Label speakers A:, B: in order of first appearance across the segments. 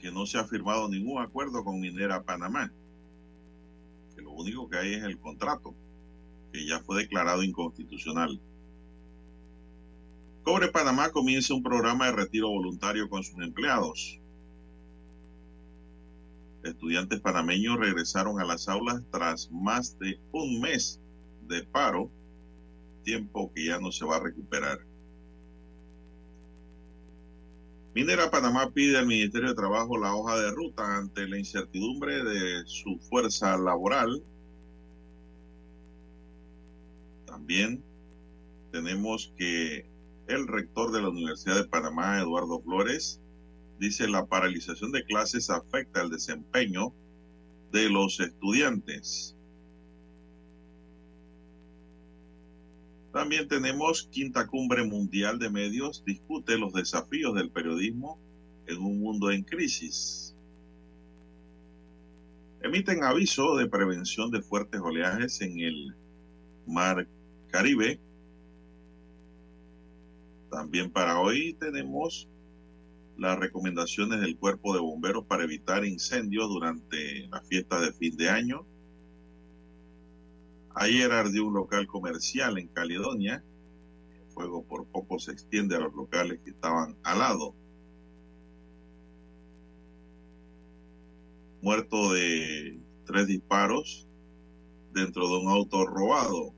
A: Que no se ha firmado ningún acuerdo con Minera Panamá, que lo único que hay es el contrato, que ya fue declarado inconstitucional. Cobre Panamá comienza un programa de retiro voluntario con sus empleados. Estudiantes panameños regresaron a las aulas tras más de un mes de paro, tiempo que ya no se va a recuperar. Minera Panamá pide al Ministerio de Trabajo la hoja de ruta ante la incertidumbre de su fuerza laboral. También tenemos que el rector de la Universidad de Panamá, Eduardo Flores, dice la paralización de clases afecta el desempeño de los estudiantes. También tenemos Quinta Cumbre Mundial de Medios, discute los desafíos del periodismo en un mundo en crisis. Emiten aviso de prevención de fuertes oleajes en el Mar Caribe. También para hoy tenemos las recomendaciones del cuerpo de bomberos para evitar incendios durante la fiesta de fin de año. Ayer ardió un local comercial en Caledonia. El fuego por poco se extiende a los locales que estaban al lado. Muerto de tres disparos dentro de un auto robado.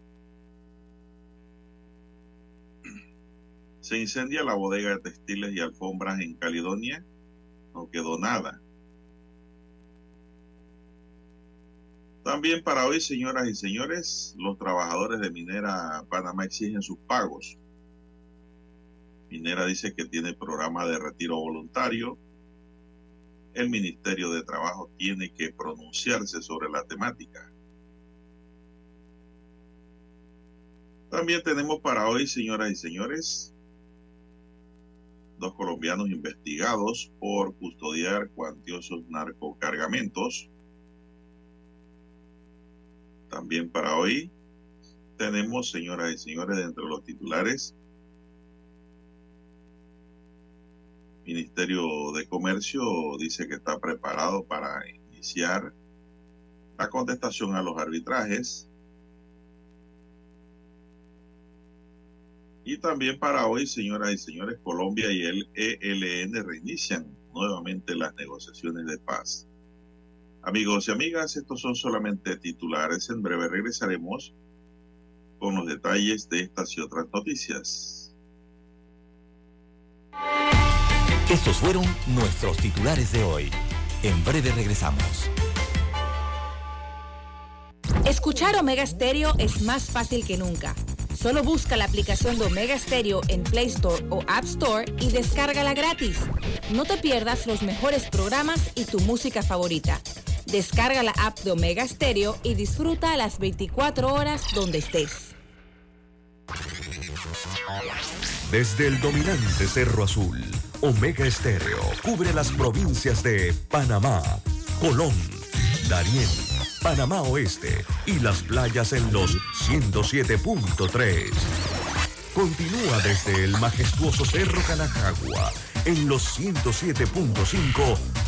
A: Se incendia la bodega de textiles y alfombras en Caledonia. No quedó nada. También para hoy, señoras y señores, los trabajadores de Minera Panamá exigen sus pagos. Minera dice que tiene programa de retiro voluntario. El Ministerio de Trabajo tiene que pronunciarse sobre la temática. También tenemos para hoy, señoras y señores, dos colombianos investigados por custodiar cuantiosos narcocargamentos también para hoy tenemos, señoras y señores, dentro de los titulares, Ministerio de Comercio dice que está preparado para iniciar la contestación a los arbitrajes. Y también para hoy, señoras y señores, Colombia y el ELN reinician nuevamente las negociaciones de paz. Amigos y amigas, estos son solamente titulares. En breve regresaremos con los detalles de estas y otras noticias.
B: Estos fueron nuestros titulares de hoy. En breve regresamos.
C: Escuchar Omega Stereo es más fácil que nunca. Solo busca la aplicación de Omega Stereo en Play Store o App Store y descárgala gratis. No te pierdas los mejores programas y tu música favorita. Descarga la app de Omega Stereo y disfruta las 24 horas donde estés.
D: Desde el dominante Cerro Azul, Omega Estéreo cubre las provincias de Panamá, Colón, Darién, Panamá Oeste y las playas en los 107.3. Continúa desde el majestuoso Cerro Canajagua en los 107.5,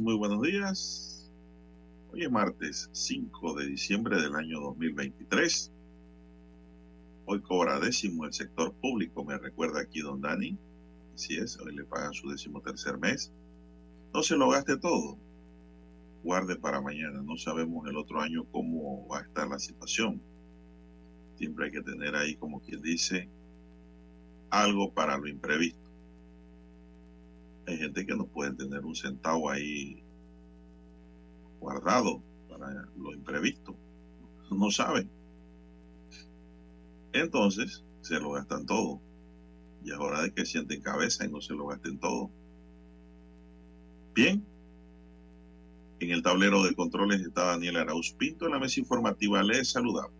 A: Muy buenos días. Hoy es martes 5 de diciembre del año 2023. Hoy cobra décimo el sector público, me recuerda aquí don Dani. Así es, hoy le pagan su décimo tercer mes. No se lo gaste todo. Guarde para mañana. No sabemos el otro año cómo va a estar la situación. Siempre hay que tener ahí, como quien dice, algo para lo imprevisto. Hay gente que no puede tener un centavo ahí guardado para lo imprevisto. No saben. Entonces, se lo gastan todo. Y es hora de que sienten cabeza y no se lo gasten todo. Bien. En el tablero de controles está Daniel Arauz Pinto. En la mesa informativa les saludamos.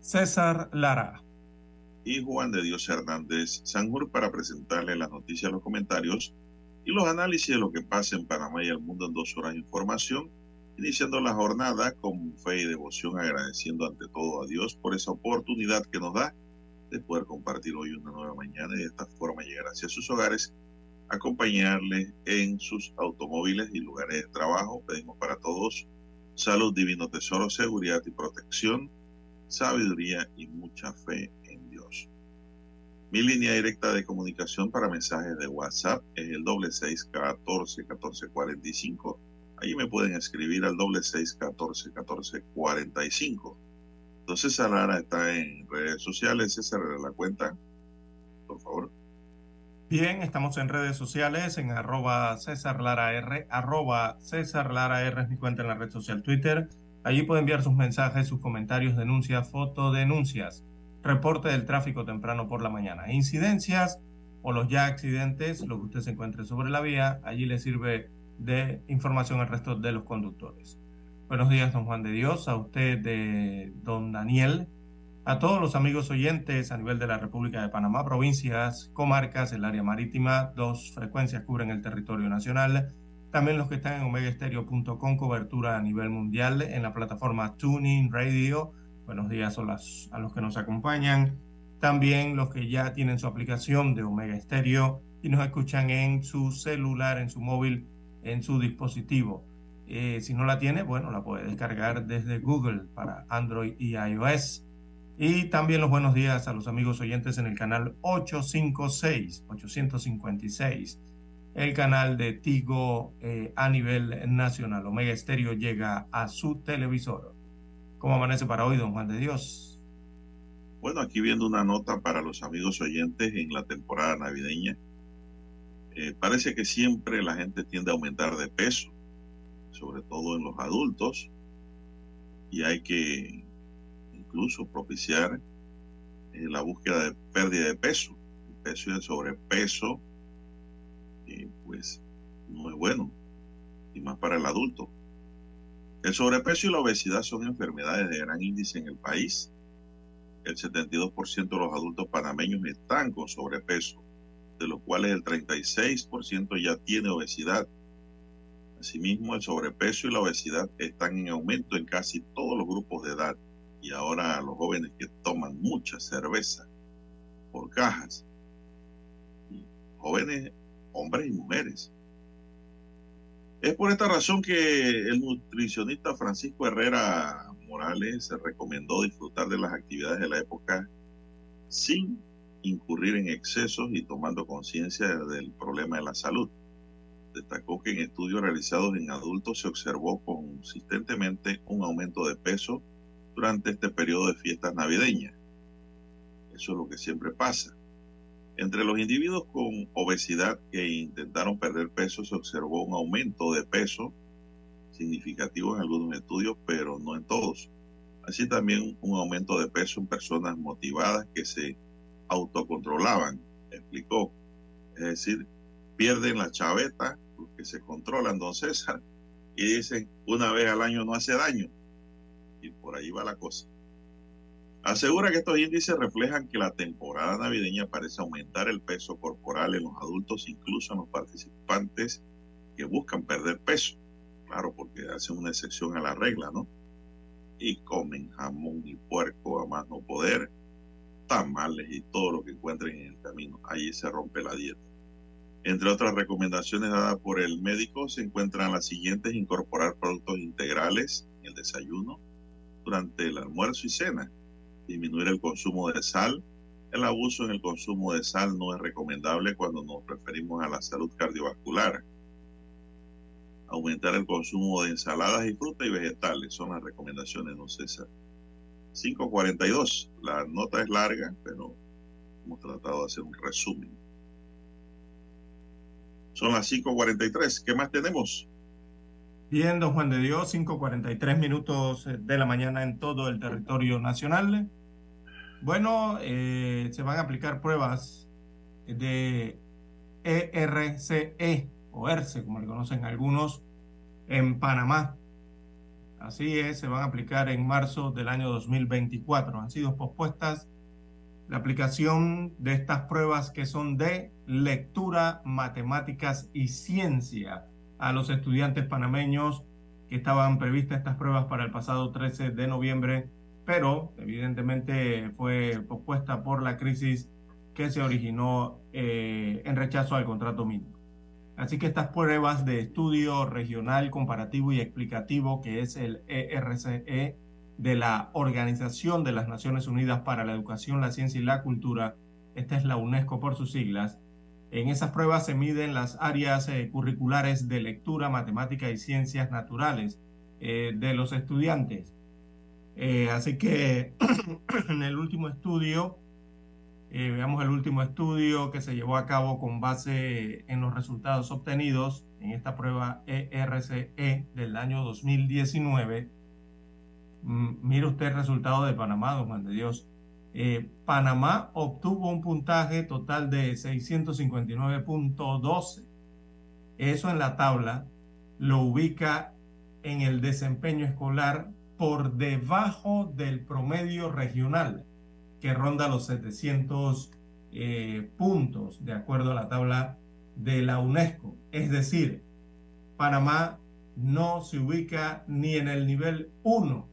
E: César Lara.
A: Y Juan de Dios Hernández Sanjur para presentarle las noticias, los comentarios y los análisis de lo que pasa en Panamá y el mundo en dos horas de información. Iniciando la jornada con fe y devoción, agradeciendo ante todo a Dios por esa oportunidad que nos da de poder compartir hoy una nueva mañana y de esta forma llegar hacia sus hogares, acompañarles en sus automóviles y lugares de trabajo. Pedimos para todos salud, divino tesoro, seguridad y protección, sabiduría y mucha fe. Mi línea directa de comunicación para mensajes de WhatsApp es el doble seis catorce catorce cuarenta y cinco. Ahí me pueden escribir al doble seis catorce catorce cuarenta y cinco. Entonces Lara está en redes sociales. César, la cuenta, por favor.
E: Bien, estamos en redes sociales, en arroba César Lara R, arroba César Lara R es mi cuenta en la red social Twitter. Allí puede enviar sus mensajes, sus comentarios, denuncias, fotodenuncias, reporte del tráfico temprano por la mañana, incidencias o los ya accidentes, lo que usted se encuentre sobre la vía, allí le sirve de información al resto de los conductores. Buenos días, don Juan de Dios, a usted, don Daniel, a todos los amigos oyentes a nivel de la República de Panamá, provincias, comarcas, el área marítima, dos frecuencias cubren el territorio nacional, también los que están en omegaestereo.com, cobertura a nivel mundial en la plataforma Tuning Radio. Buenos días a, los que nos acompañan. También los que ya tienen su aplicación de Omega Stereo y nos escuchan en su celular, en su móvil, en su dispositivo. Eh, si no la tiene, bueno, la puede descargar desde Google para Android y iOS. Y también los buenos días a los amigos oyentes en el canal 856, 856, el canal de Tigo eh, a nivel nacional. Omega Estéreo llega a su televisor. ¿Cómo amanece para hoy, don Juan de Dios?
A: Bueno, aquí viendo una nota para los amigos oyentes en la temporada navideña. Eh, parece que siempre la gente tiende a aumentar de peso, sobre todo en los adultos, y hay que incluso propiciar eh, la búsqueda de pérdida de peso. El peso y el sobrepeso, eh, pues no es bueno, y más para el adulto. El sobrepeso y la obesidad son enfermedades de gran índice en el país. El 72% de los adultos panameños están con sobrepeso, de los cuales el 36% ya tiene obesidad. Asimismo, el sobrepeso y la obesidad están en aumento en casi todos los grupos de edad y ahora los jóvenes que toman mucha cerveza por cajas, jóvenes, hombres y mujeres. Es por esta razón que el nutricionista Francisco Herrera Morales recomendó disfrutar de las actividades de la época sin incurrir en excesos y tomando conciencia del problema de la salud. Destacó que en estudios realizados en adultos se observó consistentemente un aumento de peso durante este periodo de fiestas navideñas. Eso es lo que siempre pasa. Entre los individuos con obesidad que intentaron perder peso se observó un aumento de peso significativo en algunos estudios, pero no en todos. Así también un aumento de peso en personas motivadas que se autocontrolaban, explicó. Es decir, pierden la chaveta, los que se controlan, don César, y dicen, una vez al año no hace daño. Y por ahí va la cosa. Asegura que estos índices reflejan que la temporada navideña parece aumentar el peso corporal en los adultos, incluso en los participantes que buscan perder peso. Claro, porque hacen una excepción a la regla, ¿no? Y comen jamón y puerco a más no poder, tamales y todo lo que encuentren en el camino. Allí se rompe la dieta. Entre otras recomendaciones dadas por el médico se encuentran las siguientes, incorporar productos integrales en el desayuno, durante el almuerzo y cena, disminuir el consumo de sal. El abuso en el consumo de sal no es recomendable cuando nos referimos a la salud cardiovascular. Aumentar el consumo de ensaladas y frutas y vegetales son las recomendaciones, don César. 542. La nota es larga, pero hemos tratado de hacer un resumen. Son las 5.43. ¿Qué más tenemos?
E: Bien, don Juan de Dios, 5.43 minutos eh, de la mañana en todo el territorio nacional. Bueno, eh, se van a aplicar pruebas de ERCE e o ERCE, como le conocen algunos, en Panamá. Así es, se van a aplicar en marzo del año 2024. Han sido pospuestas la aplicación de estas pruebas que son de lectura, matemáticas y ciencia a los estudiantes panameños que estaban previstas estas pruebas para el pasado 13 de noviembre, pero evidentemente fue pospuesta por la crisis que se originó eh, en rechazo al contrato mínimo. Así que estas pruebas de estudio regional, comparativo y explicativo, que es el ERCE e de la Organización de las Naciones Unidas para la Educación, la Ciencia y la Cultura, esta es la UNESCO por sus siglas, en esas pruebas se miden las áreas eh, curriculares de lectura, matemática y ciencias naturales eh, de los estudiantes. Eh, así que en el último estudio, veamos el último estudio que se llevó a cabo con base en los resultados obtenidos en esta prueba ERCE e del año 2019. Mm, mire usted el resultado de Panamá, don Juan de Dios. Eh, Panamá obtuvo un puntaje total de 659.12. Eso en la tabla lo ubica en el desempeño escolar por debajo del promedio regional, que ronda los 700 eh, puntos, de acuerdo a la tabla de la UNESCO. Es decir, Panamá no se ubica ni en el nivel 1,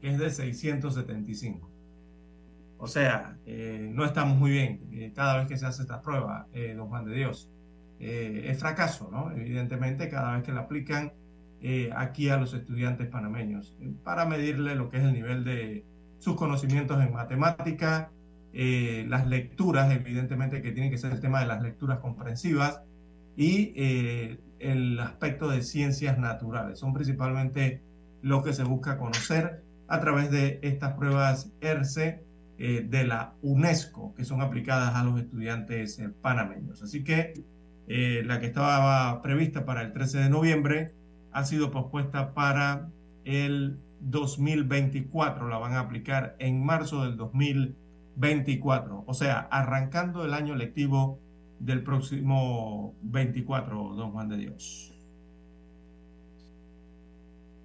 E: que es de 675. O sea, eh, no estamos muy bien eh, cada vez que se hace esta prueba, eh, don Juan de Dios. es fracaso, ¿no? Evidentemente, cada vez que la aplican aquí a los estudiantes panameños, para medirle lo que es el nivel de sus conocimientos en matemática, las lecturas, evidentemente que tiene que ser el tema de las lecturas comprensivas y el aspecto de ciencias naturales. Son principalmente lo que se busca conocer a través de estas pruebas ERCE eh, de la UNESCO que son aplicadas a los estudiantes eh, panameños. Así que eh, la que estaba prevista para el 13 de noviembre ha sido pospuesta para el 2024. La van a aplicar en marzo del 2024. O sea, arrancando el año lectivo del próximo 24, don Juan de Dios.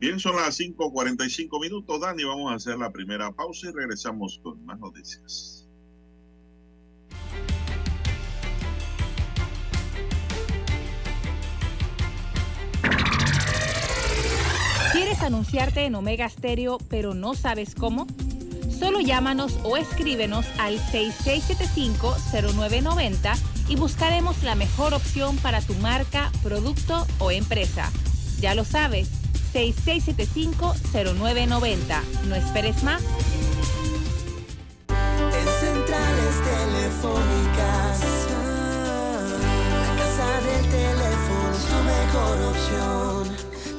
A: Bien, son las 5:45 minutos, Dani. Vamos a hacer la primera pausa y regresamos con más noticias.
C: ¿Quieres anunciarte en Omega Stereo, pero no sabes cómo? Solo llámanos o escríbenos al 6675-0990 y buscaremos la mejor opción para tu marca, producto o empresa. Ya lo sabes 6675-0990. No esperes más.
F: En centrales telefónicas, la casa del teléfono es tu mejor opción.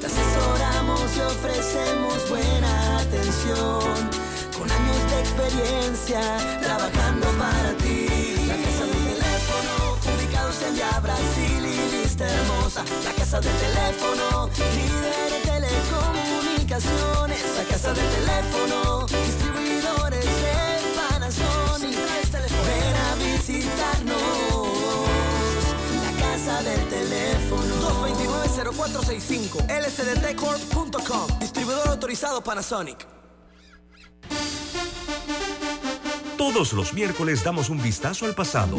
F: Te asesoramos y ofrecemos buena atención. Con años de experiencia, trabajando para ti. La casa del teléfono, ubicados en ya Brasil y lista hermosa. La casa del teléfono, líder la casa del teléfono, distribuidores de Panasonic. Ven a visitarnos, la casa del teléfono.
G: 229-0465, lsdtcorp.com, distribuidor autorizado Panasonic.
D: Todos los miércoles damos un vistazo al pasado.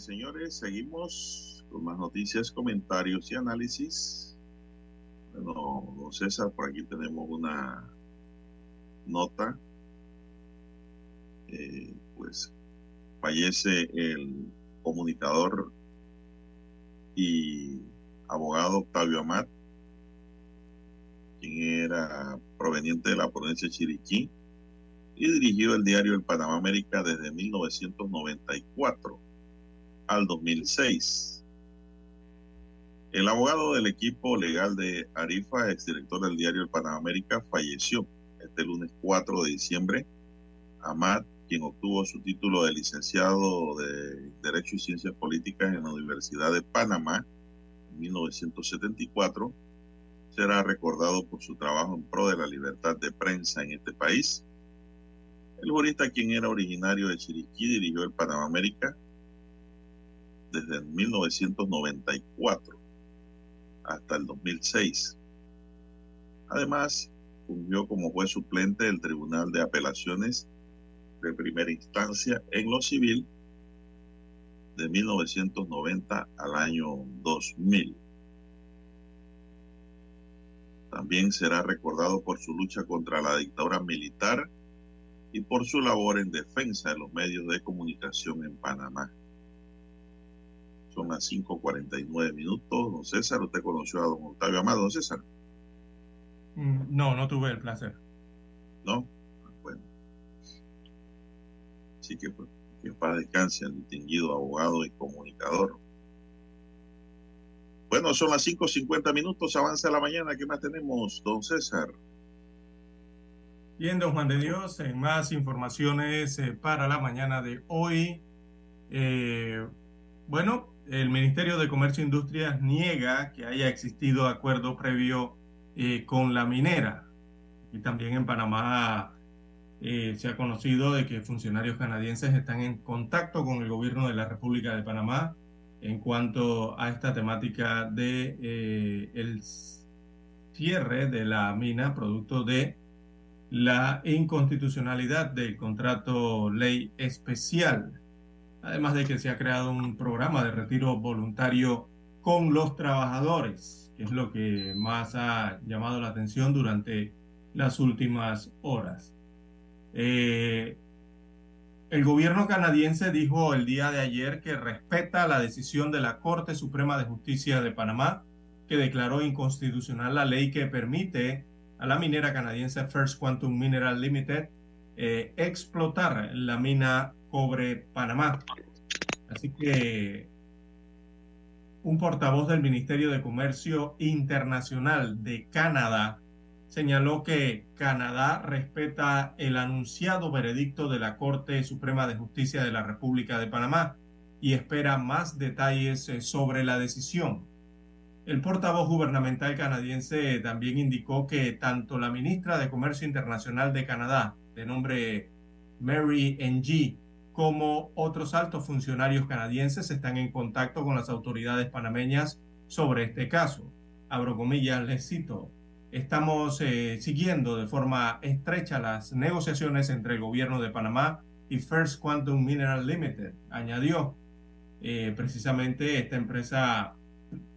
A: Señores, seguimos con más noticias, comentarios y análisis. Bueno, don César, por aquí tenemos una nota. Eh, pues fallece el comunicador y abogado Octavio Amat, quien era proveniente de la provincia de Chiriquí y dirigió el diario El Panamá América desde 1994 al 2006. El abogado del equipo legal de Arifa, exdirector del diario El Panamérica, falleció este lunes 4 de diciembre. Amad, quien obtuvo su título de licenciado de Derecho y Ciencias Políticas en la Universidad de Panamá en 1974, será recordado por su trabajo en pro de la libertad de prensa en este país. El jurista, quien era originario de Chiriquí, dirigió el Panamá desde 1994 hasta el 2006. Además, fungió como juez suplente del Tribunal de Apelaciones de Primera Instancia en lo civil de 1990 al año 2000. También será recordado por su lucha contra la dictadura militar y por su labor en defensa de los medios de comunicación en Panamá. Son las 5.49 minutos. Don César, ¿usted conoció a don Octavio Amado, don César?
E: Mm, no, no tuve el placer.
A: ¿No? Bueno. Así que, pues, que paz descanse el distinguido abogado y comunicador. Bueno, son las 5.50 minutos, avanza la mañana. ¿Qué más tenemos, don César?
E: Bien, don Juan de Dios, en más informaciones eh, para la mañana de hoy. Eh, bueno, el Ministerio de Comercio e Industrias niega que haya existido acuerdo previo eh, con la minera. Y también en Panamá eh, se ha conocido de que funcionarios canadienses están en contacto con el gobierno de la República de Panamá en cuanto a esta temática de eh, el cierre de la mina producto de la inconstitucionalidad del contrato ley especial además de que se ha creado un programa de retiro voluntario con los trabajadores, que es lo que más ha llamado la atención durante las últimas horas. Eh, el gobierno canadiense dijo el día de ayer que respeta la decisión de la Corte Suprema de Justicia de Panamá, que declaró inconstitucional la ley que permite a la minera canadiense First Quantum Mineral Limited eh, explotar la mina Cobre Panamá. Así que un portavoz del Ministerio de Comercio Internacional de Canadá señaló que Canadá respeta el anunciado veredicto de la Corte Suprema de Justicia de la República de Panamá y espera más detalles eh, sobre la decisión. El portavoz gubernamental canadiense también indicó que tanto la ministra de Comercio Internacional de Canadá, de nombre Mary Ng, como otros altos funcionarios canadienses están en contacto con las autoridades panameñas sobre este caso. Abro comillas, les cito. Estamos eh, siguiendo de forma estrecha las negociaciones entre el gobierno de Panamá y First Quantum Mineral Limited, añadió. Eh, precisamente esta empresa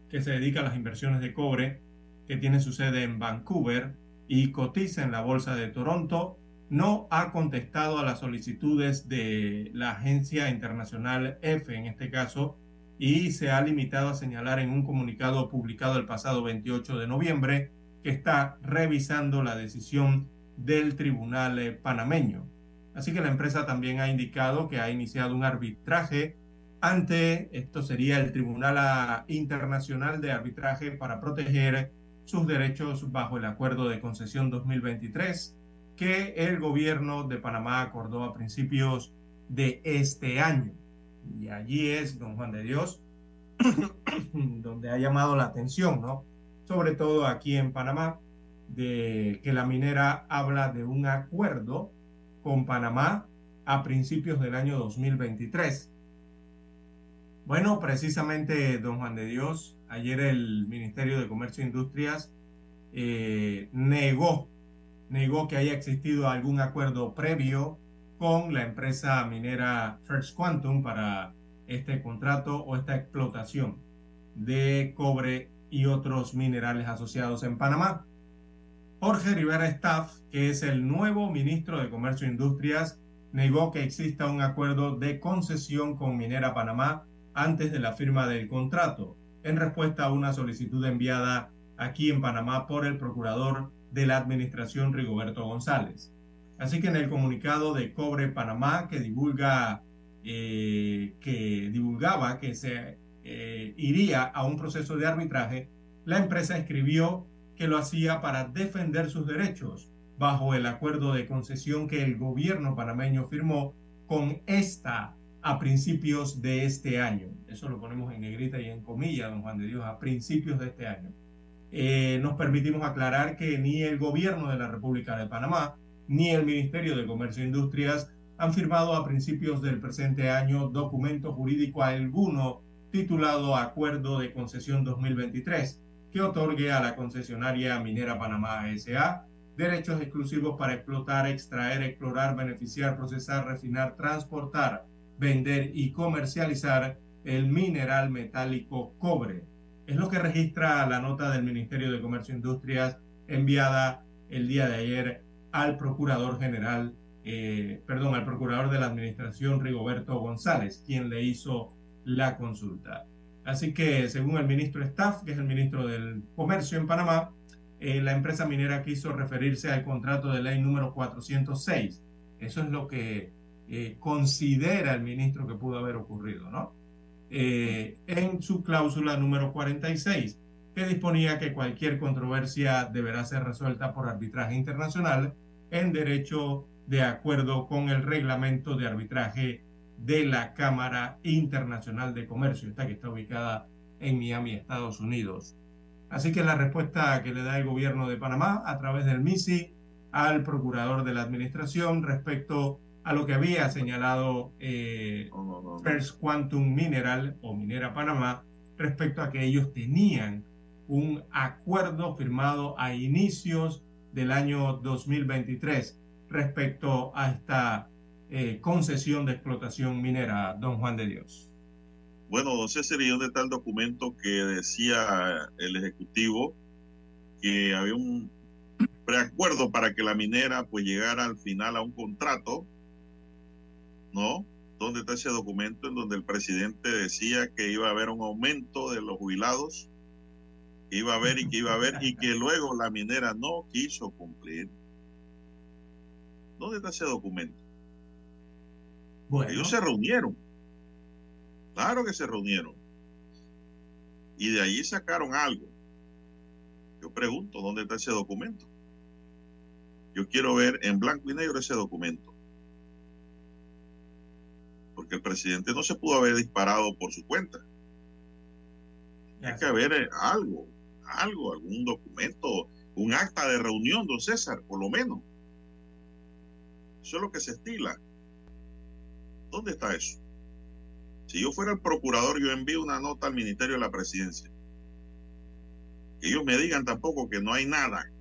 E: que se dedica a las inversiones de cobre, que tiene su sede en Vancouver y cotiza en la Bolsa de Toronto, no ha contestado a las solicitudes de la agencia internacional F en este caso y se ha limitado a señalar en un comunicado publicado el pasado 28 de noviembre que está revisando la decisión del tribunal eh, panameño. Así que la empresa también ha indicado que ha iniciado un arbitraje ante, esto sería el Tribunal Internacional de Arbitraje para proteger sus derechos bajo el Acuerdo de Concesión 2023 que el gobierno de Panamá acordó a principios de este año. Y allí es, don Juan de Dios, donde ha llamado la atención, ¿no? Sobre todo aquí en Panamá, de que la minera habla de un acuerdo con Panamá a principios del año 2023. Bueno, precisamente, don Juan de Dios, ayer el Ministerio de Comercio e Industrias eh, negó, negó que haya existido algún acuerdo previo con la empresa minera First Quantum para este contrato o esta explotación de cobre y otros minerales asociados en Panamá. Jorge Rivera Staff, que es el nuevo ministro de Comercio e Industrias, negó que exista un acuerdo de concesión con Minera Panamá antes de la firma del contrato, en respuesta a una solicitud enviada aquí en Panamá por el procurador de la administración Rigoberto González. Así que en el comunicado de Cobre Panamá que divulga eh, que divulgaba que se eh, iría a un proceso de arbitraje, la empresa escribió que lo hacía para defender sus derechos bajo el acuerdo de concesión que el gobierno panameño firmó con esta a principios de este año. Eso lo ponemos en negrita y en comillas, don Juan de Dios, a principios de este año. Eh, nos permitimos aclarar que ni el gobierno de la República de Panamá ni el Ministerio de Comercio e Industrias han firmado a principios del presente año documento jurídico alguno titulado Acuerdo de Concesión 2023 que otorgue a la concesionaria minera Panamá S.A. derechos exclusivos para explotar, extraer, explorar, beneficiar, procesar, refinar, transportar, vender y comercializar el mineral metálico cobre. Es lo que registra la nota del Ministerio de Comercio e Industrias enviada el día de ayer al Procurador General, eh, perdón, al Procurador de la Administración Rigoberto González, quien le hizo la consulta. Así que, según el ministro Staff, que es el ministro del Comercio en Panamá, eh, la empresa minera quiso referirse al contrato de ley número 406. Eso es lo que eh, considera el ministro que pudo haber ocurrido, ¿no? Eh, en su cláusula número 46, que disponía que cualquier controversia deberá ser resuelta por arbitraje internacional en derecho de acuerdo con el reglamento de arbitraje de la Cámara Internacional de Comercio, esta que está ubicada en Miami, Estados Unidos. Así que la respuesta que le da el gobierno de Panamá a través del MISI al procurador de la administración respecto a lo que había señalado eh, First Quantum Mineral o Minera Panamá respecto a que ellos tenían un acuerdo firmado a inicios del año 2023 respecto a esta eh, concesión de explotación minera, don Juan de Dios.
A: Bueno, don César, ¿y dónde está el documento que decía el Ejecutivo que había un preacuerdo para que la minera pues llegara al final a un contrato? ¿No? ¿Dónde está ese documento en donde el presidente decía que iba a haber un aumento de los jubilados? Que iba a haber y que iba a haber y que luego la minera no quiso cumplir. ¿Dónde está ese documento? Ellos se reunieron. Claro que se reunieron. Y de allí sacaron algo. Yo pregunto, ¿dónde está ese documento? Yo quiero ver en blanco y negro ese documento. Porque el presidente no se pudo haber disparado por su cuenta. Hay que haber eh, algo, algo, algún documento, un acta de reunión, don César, por lo menos. Eso es lo que se estila. ¿Dónde está eso? Si yo fuera el procurador, yo envío una nota al Ministerio de la Presidencia. Que ellos me digan tampoco que no hay nada.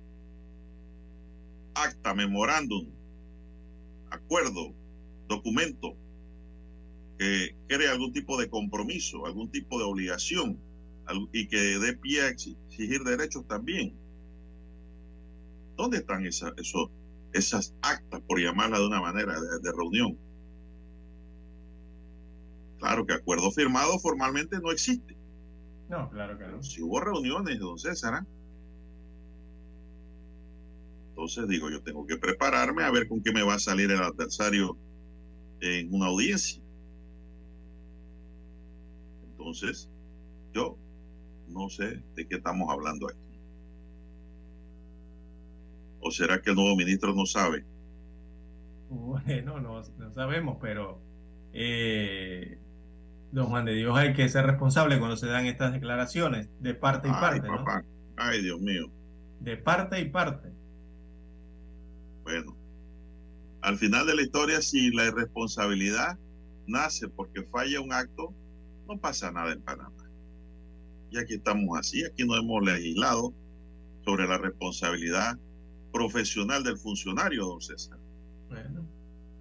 A: Acta, memorándum, acuerdo, documento que cree algún tipo de compromiso, algún tipo de obligación y que dé pie a exigir derechos también. ¿Dónde están esas, esas actas, por llamarla de una manera, de reunión? Claro que acuerdo firmado formalmente no existe.
E: No, claro que no.
A: Si hubo reuniones, don César, ¿ah? Entonces digo, yo tengo que prepararme a ver con qué me va a salir el adversario en una audiencia. Entonces, yo no sé de qué estamos hablando aquí. ¿O será que el nuevo ministro no sabe?
E: Bueno, no, no sabemos, pero eh, don Juan de Dios hay que ser responsable cuando se dan estas declaraciones de parte y
A: Ay,
E: parte,
A: papá.
E: ¿no?
A: Ay, Dios mío.
E: De parte y parte.
A: Bueno, al final de la historia, si la irresponsabilidad nace porque falla un acto, no pasa nada en Panamá. Y aquí estamos así, aquí no hemos legislado sobre la responsabilidad profesional del funcionario, don César.
E: Bueno,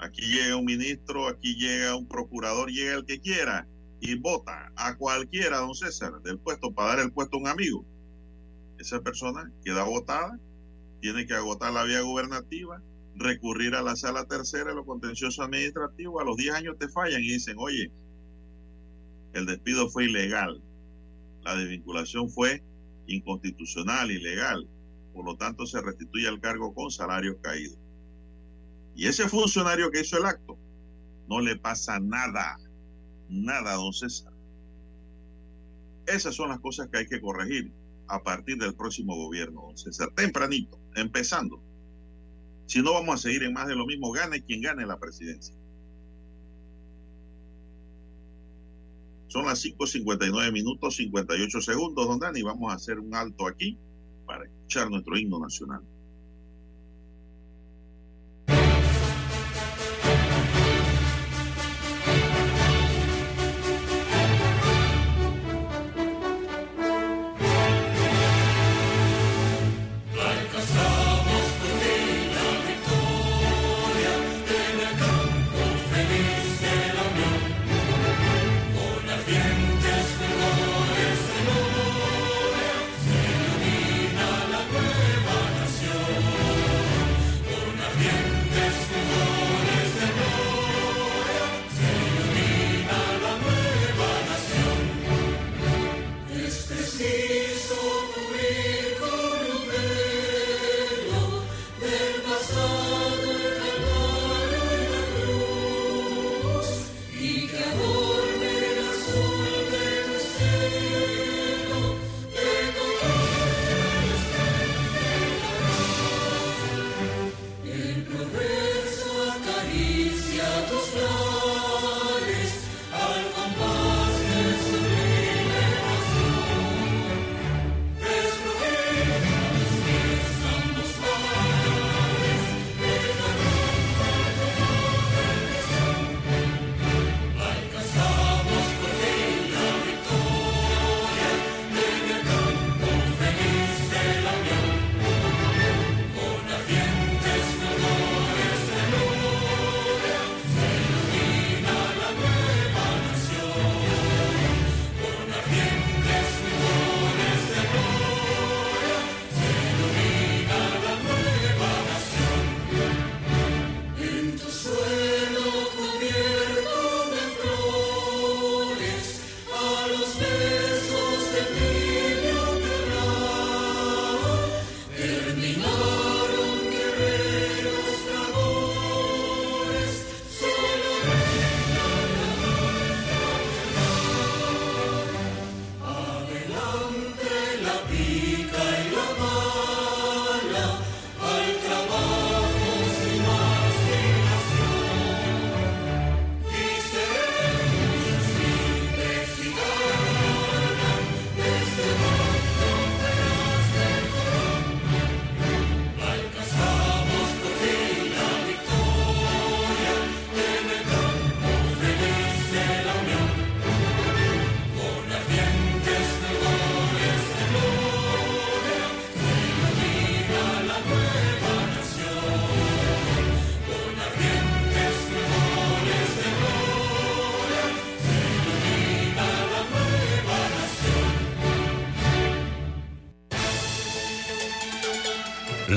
A: Aquí llega un ministro, aquí llega un procurador, llega el que quiera y vota a cualquiera, don César, del puesto para dar el puesto a un amigo. Esa persona queda votada, tiene que agotar la vía gubernativa, recurrir a la sala tercera de los contenciosos administrativos, a los 10 años te fallan y dicen, oye, el despido fue ilegal, la desvinculación fue inconstitucional, ilegal, por lo tanto se restituye al cargo con salarios caídos. Y ese funcionario que hizo el acto, no le pasa nada, nada, don César. Esas son las cosas que hay que corregir a partir del próximo gobierno, don César, tempranito, empezando. Si no, vamos a seguir en más de lo mismo, gane quien gane la presidencia. Son las 5.59 minutos 58 segundos, don Dani. Vamos a hacer un alto aquí para escuchar nuestro himno nacional.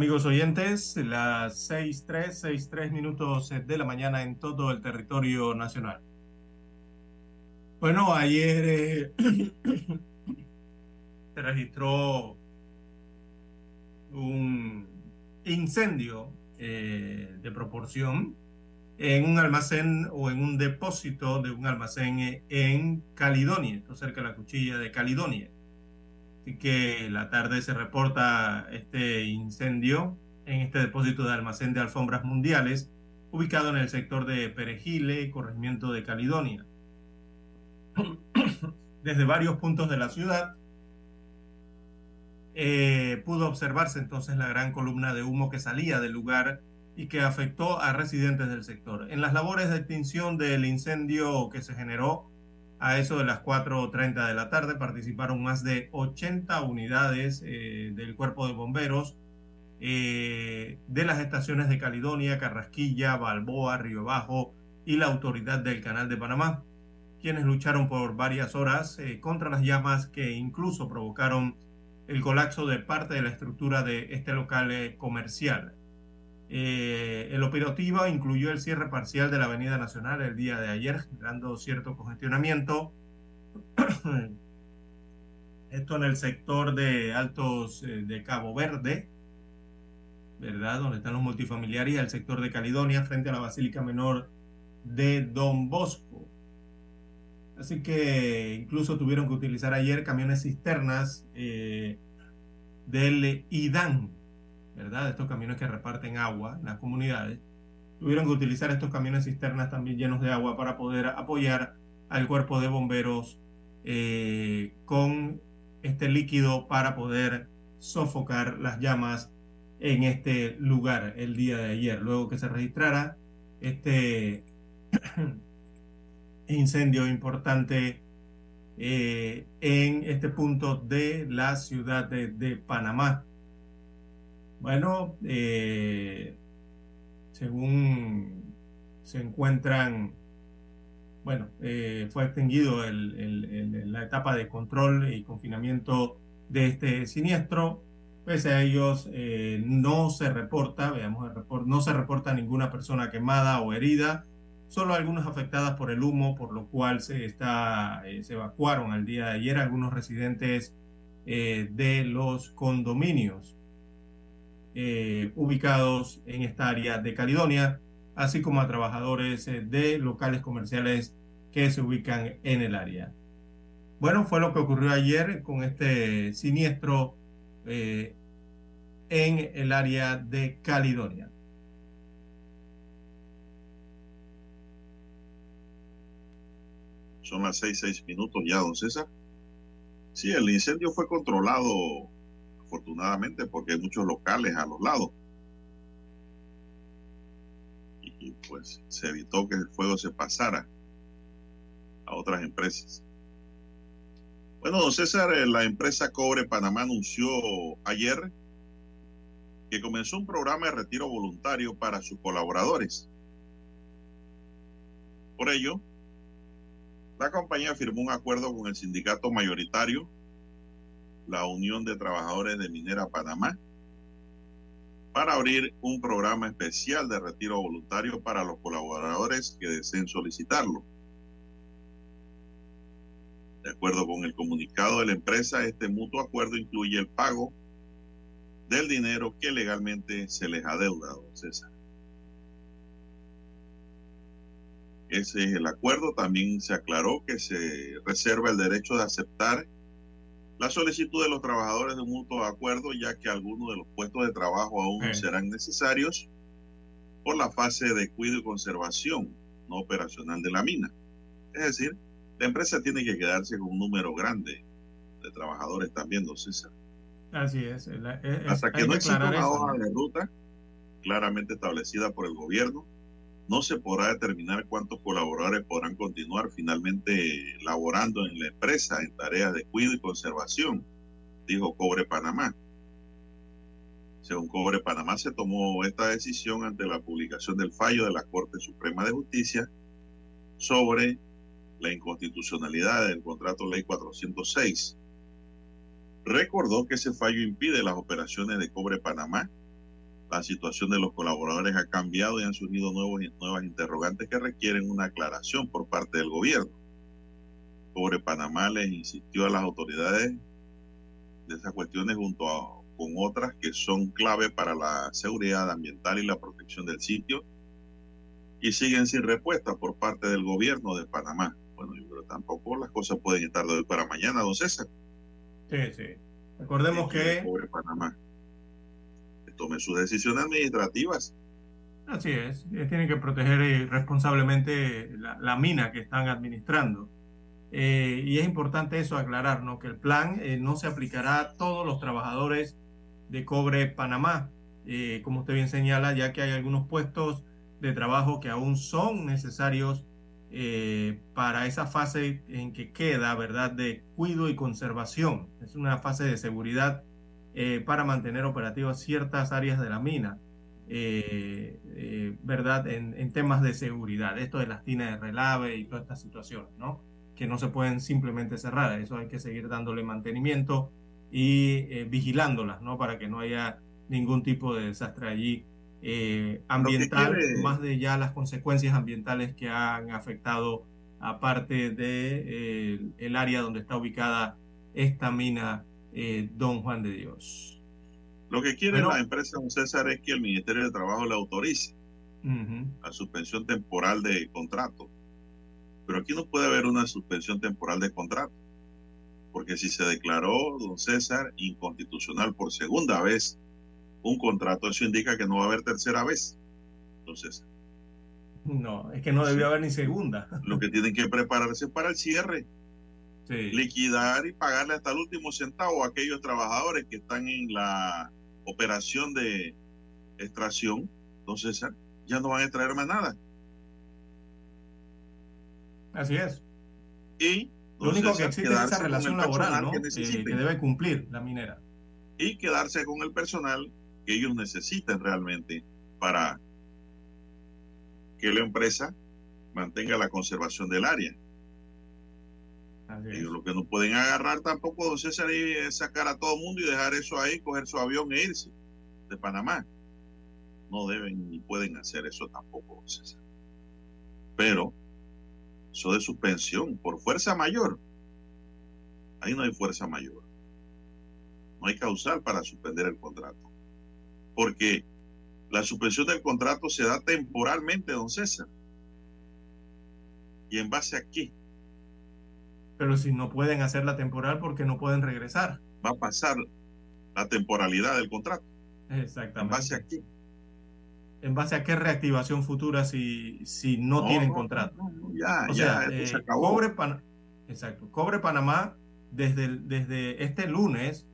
E: Amigos oyentes, las 6.3, 6.3 minutos de la mañana en todo el territorio nacional. Bueno, ayer eh, se registró un incendio eh, de proporción en un almacén o en un depósito de un almacén eh, en Caledonia, cerca de la cuchilla de Caledonia. Así que la tarde se reporta este incendio en este depósito de almacén de alfombras mundiales, ubicado en el sector de Perejile, corregimiento de Caledonia. Desde varios puntos de la ciudad eh, pudo observarse entonces la gran columna de humo que salía del lugar y que afectó a residentes del sector. En las labores de extinción del incendio que se generó, a eso de las 4.30 de la tarde participaron más de 80 unidades eh, del cuerpo de bomberos eh, de las estaciones de Caledonia, Carrasquilla, Balboa, Río Bajo y la autoridad del Canal de Panamá, quienes lucharon por varias horas eh, contra las llamas que incluso provocaron el colapso de parte de la estructura de este local comercial. Eh, el operativo incluyó el cierre parcial de la Avenida Nacional el día de ayer, generando cierto congestionamiento. Esto en el sector de Altos eh, de Cabo Verde, ¿verdad? Donde están los multifamiliares, el sector de Caledonia, frente a la Basílica Menor de Don Bosco. Así que incluso tuvieron que utilizar ayer camiones cisternas eh, del IDAN, Estos camiones que reparten agua en las comunidades, tuvieron que utilizar estos camiones cisternas también llenos de agua para poder apoyar al cuerpo de bomberos eh, con este líquido para poder sofocar las llamas en este lugar el día de ayer, luego que se registrara este incendio importante eh, en este punto de la ciudad de Panamá. Bueno, eh, según se encuentran, bueno, eh, fue extinguido la etapa de control y confinamiento de este siniestro. Pese a ellos, eh, no se reporta, veamos el report, no se reporta ninguna persona quemada o herida, solo algunas afectadas por el humo, por lo cual se, está, eh, se evacuaron al día de ayer algunos residentes eh, de los condominios eh, ubicados en esta área de Caledonia, así como a trabajadores eh, de locales comerciales que se ubican en el área. Bueno, fue lo que ocurrió ayer con este siniestro eh, en el área de Caledonia.
A: Son las seis, seis minutos ya, don César. Sí, el incendio fue controlado afortunadamente porque hay muchos locales a los lados. Y pues se evitó que el fuego se pasara a otras empresas. Bueno, don César, eh, la empresa Cobre Panamá anunció ayer que comenzó un programa de retiro voluntario para sus colaboradores. Por ello, la compañía firmó un acuerdo con el sindicato mayoritario la Unión de Trabajadores de Minera Panamá para abrir un programa especial de retiro voluntario para los colaboradores que deseen solicitarlo. De acuerdo con el comunicado de la empresa, este mutuo acuerdo incluye el pago del dinero que legalmente se les ha deudado, César. Ese es el acuerdo. También se aclaró que se reserva el derecho de aceptar la solicitud de los trabajadores de un mutuo acuerdo, ya que algunos de los puestos de trabajo aún
E: Sí.
A: serán necesarios por la fase de cuidado y conservación no operacional de la mina. Es decir, la empresa tiene que quedarse con un número grande de trabajadores también, don César.
E: Así es. es-
A: Hasta que no exista una hoja de ruta claramente establecida por el gobierno, no se podrá determinar cuántos colaboradores podrán continuar finalmente laborando en la empresa en tareas de cuidado y conservación, dijo Cobre Panamá. Según Cobre Panamá, se tomó esta decisión ante la publicación del fallo de la Corte Suprema de Justicia sobre la inconstitucionalidad del contrato ley 406. Recordó que ese fallo impide las operaciones de Cobre Panamá. La situación de los colaboradores ha cambiado y han surgido nuevos, nuevas interrogantes que requieren una aclaración por parte del gobierno. Cobre Panamá les insistió a las autoridades de esas cuestiones junto a, con otras que son clave para la seguridad ambiental y la protección del sitio y siguen sin respuesta por parte del gobierno de Panamá. Bueno, yo creo que tampoco las cosas pueden estar de hoy para mañana, don César.
E: Sí, sí. Recordemos que
A: Pobre Panamá. Tome sus decisiones administrativas.
E: Así es, eh, tienen que proteger eh, responsablemente la, la mina que están administrando. Eh, y es importante eso aclarar, ¿no? Que el plan eh, no se aplicará a todos los trabajadores de Cobre Panamá, eh, como usted bien señala, ya que hay algunos puestos de trabajo que aún son necesarios eh, para esa fase en que queda, ¿verdad?, de cuido y conservación. Es una fase de seguridad eh, para mantener operativas ciertas áreas de la mina. Eh, eh, ¿verdad? En, en, temas de seguridad, esto de las tinas de relave y todas estas situaciones, ¿no? Que no se pueden simplemente cerrar, eso hay que seguir dándole mantenimiento y eh, vigilándolas, ¿no? Para que no haya ningún tipo de desastre allí eh, ambiental, quiere... más de ya las consecuencias ambientales que han afectado aparte de eh, el área donde está ubicada esta mina eh, Don Juan de Dios.
A: Lo que quiere bueno, la empresa don César es que el Ministerio de Trabajo le autorice
E: uh -huh.
A: la suspensión temporal de contrato. Pero aquí no puede haber una suspensión temporal de contrato. Porque si se declaró, don César, inconstitucional por segunda vez un contrato, eso indica que no va a haber tercera vez. Entonces.
E: No, es que no debió haber ni segunda.
A: Lo que tienen que prepararse para el cierre.
E: Sí.
A: Liquidar y pagarle hasta el último centavo a aquellos trabajadores que están en la operación de extracción, entonces ya no van a extraer más nada.
E: Así es.
A: Y
E: lo único que existe es esa relación laboral ¿no? que, eh, que, debe cumplir la minera.
A: Y quedarse con el personal que ellos necesiten realmente para que la empresa mantenga la conservación del área. Ellos lo que no pueden agarrar tampoco, don César, es sacar a todo el mundo y dejar eso ahí, coger su avión e irse de Panamá. No deben ni pueden hacer eso tampoco, don César. Pero eso de suspensión por fuerza mayor, ahí no hay fuerza mayor. No hay causal para suspender el contrato. Porque la suspensión del contrato se da temporalmente, don César. ¿Y en base a qué?
E: Pero si no pueden hacerla temporal porque no pueden regresar.
A: Va a pasar la temporalidad del contrato.
E: Exactamente.
A: ¿En base a qué?
E: ¿En base a qué reactivación futura si, si no, no tienen no, contrato?
A: No, ya,
E: o
A: ya,
E: sea, eh, se acabó. Cobre, Pan Exacto. Cobre Panamá, desde, el, desde este lunes,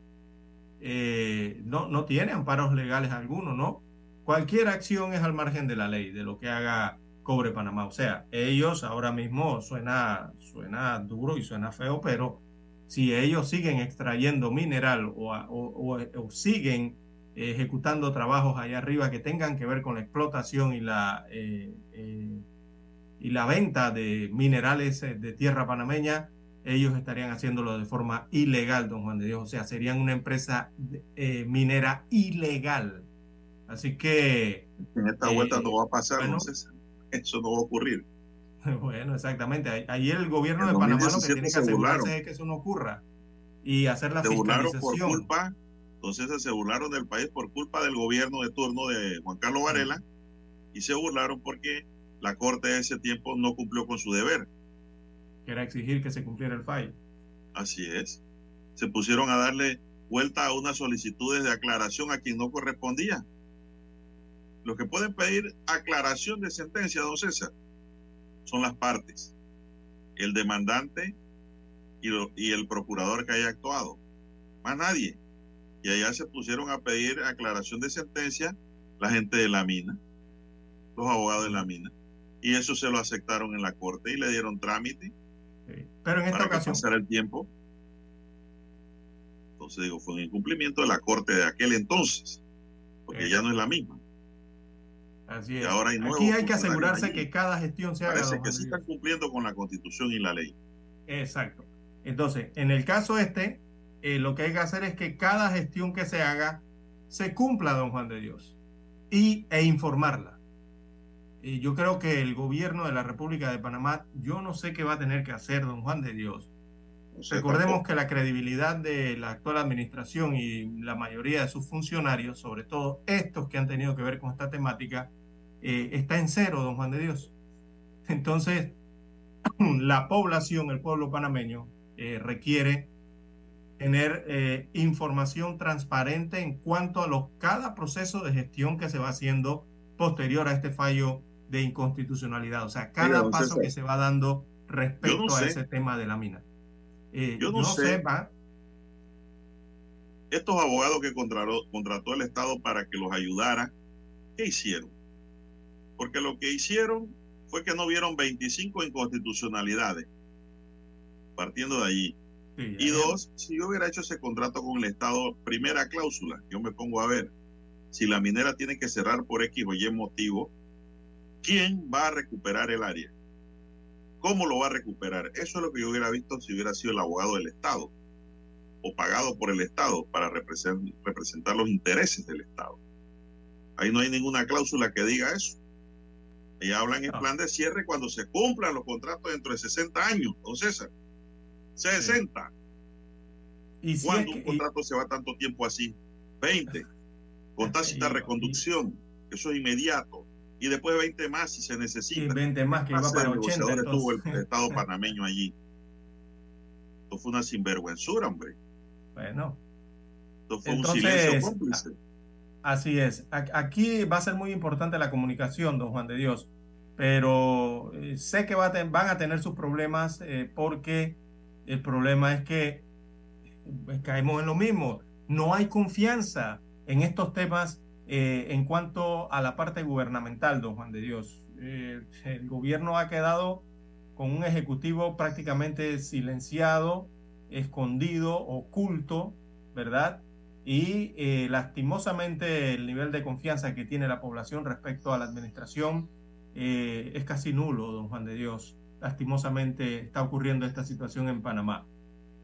E: eh, no, no tiene amparos legales alguno, ¿no? Cualquier acción es al margen de la ley, de lo que haga Cobre Panamá. O sea, ellos ahora mismo suena, suena duro y suena feo, pero si ellos siguen extrayendo mineral o, o, o, o siguen ejecutando trabajos allá arriba que tengan que ver con la explotación y la, eh, eh, y la venta de minerales de tierra panameña, ellos estarían haciéndolo de forma ilegal, don Juan de Dios. O sea, serían una empresa eh, minera ilegal. Así que...
A: En esta vuelta no va a pasar, bueno, entonces eso no va a ocurrir.
E: Bueno, exactamente. Ayer el gobierno de Panamá lo que tiene que asegurarse es que eso no ocurra y hacer la
A: se
E: fiscalización.
A: Por culpa, entonces se burlaron del país por culpa del gobierno de turno de Juan Carlos Varela y se burlaron porque la Corte de ese tiempo no cumplió con su deber.
E: Que era exigir que se cumpliera el fallo.
A: Así es. Se pusieron a darle vuelta a unas solicitudes de aclaración a quien no correspondía. Los que pueden pedir aclaración de sentencia, don César, son las partes, el demandante y, lo, y el procurador que haya actuado. Más nadie. Y allá se pusieron a pedir aclaración de sentencia la gente de la mina, los abogados de la mina. Y eso se lo aceptaron en la corte y le dieron trámite.
E: Sí. Pero en esta
A: para
E: ocasión.
A: Que pasara el tiempo. Entonces digo, fue un incumplimiento de la corte de aquel entonces, porque
E: Sí.
A: ya no es la misma.
E: Así es.
A: ahora hay
E: Aquí hay que asegurarse
A: allí.
E: que cada gestión se haga.
A: Parece que sí están cumpliendo con la constitución y la ley.
E: Exacto. Entonces, en el caso este, eh, lo que hay que hacer es que cada gestión que se haga se cumpla, don Juan de Dios, y, e informarla. Y yo creo que el gobierno de la República de Panamá, yo no sé qué va a tener que hacer, don Juan de Dios. Recordemos que la credibilidad de la actual administración y la mayoría de sus funcionarios, sobre todo estos que han tenido que ver con esta temática, eh, está en cero, don Juan de Dios. Entonces, la población, el pueblo panameño, eh, requiere tener eh, información transparente en cuanto a los, cada proceso de gestión que se va haciendo posterior a este fallo de inconstitucionalidad. O sea, cada
A: Mira,
E: paso
A: César,
E: que se va dando respecto
A: no
E: a
A: sé.
E: ese tema de la mina. Eh,
A: Yo no sé.
E: va-
A: Estos abogados que contrató, contrató el Estado para que los ayudara, ¿qué hicieron? Porque lo que hicieron fue que no vieron 25 inconstitucionalidades, partiendo de allí.
E: sí,
A: Y dos, si yo hubiera hecho ese contrato con el Estado, primera cláusula, yo me pongo a ver, si la minera tiene que cerrar por X o Y motivo, ¿quién va a recuperar el área? ¿Cómo lo va a recuperar? Eso es lo que yo hubiera visto si hubiera sido el abogado del Estado o pagado por el Estado para represen- representar los intereses del Estado. Ahí no hay ninguna cláusula que diga eso. Ahí hablan en
E: No.
A: plan de cierre cuando se cumplan los contratos dentro de 60 años, don César. 60.
E: y si
A: ¿Cuándo
E: es
A: un
E: y-
A: contrato se va tanto tiempo así? 20. Con tácita
E: Y-
A: reconducción. Eso es inmediato. Y después 20 más si se necesita.
E: 20 más que
A: Clase
E: para
A: de
E: 80.
A: negociadores tuvo el. Estado panameño allí. Esto fue una sinvergüenzura, hombre.
E: bueno,
A: Esto fue
E: Entonces,
A: un silencio cómplice.
E: Así es. Aquí va a ser muy importante la comunicación, don Juan de Dios, pero eh, sé que van a tener sus problemas eh, porque el problema es que eh, caemos en lo mismo. No hay confianza en estos temas eh, en cuanto a la parte gubernamental, don Juan de Dios. Eh, el gobierno ha quedado con un ejecutivo prácticamente silenciado, escondido, oculto, ¿verdad? Y eh, lastimosamente el nivel de confianza que tiene la población respecto a la administración es casi nulo, don Juan de Dios. Lastimosamente está ocurriendo esta situación en Panamá.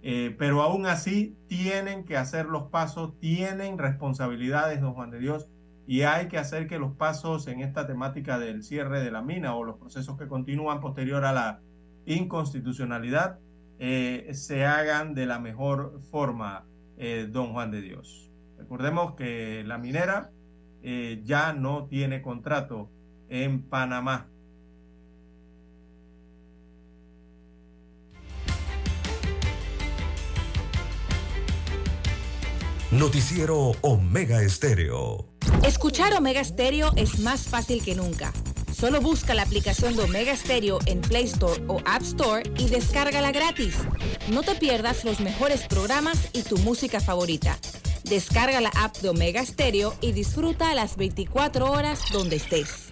E: Eh, pero aún así tienen que hacer los pasos, tienen responsabilidades, don Juan de Dios, y hay que hacer que los pasos en esta temática del cierre de la mina o los procesos que continúan posterior a la inconstitucionalidad eh, se hagan de la mejor forma, eh, don Juan de Dios. Recordemos que la minera ya no tiene contrato en Panamá.
D: Noticiero Omega Estéreo.
C: Escuchar Omega Stereo es más fácil que nunca. Solo busca la aplicación de Omega Stereo en Play Store o App Store y descárgala gratis. No te pierdas los mejores programas y tu música favorita. Descarga la app de Omega Stereo y disfruta las 24 horas donde estés.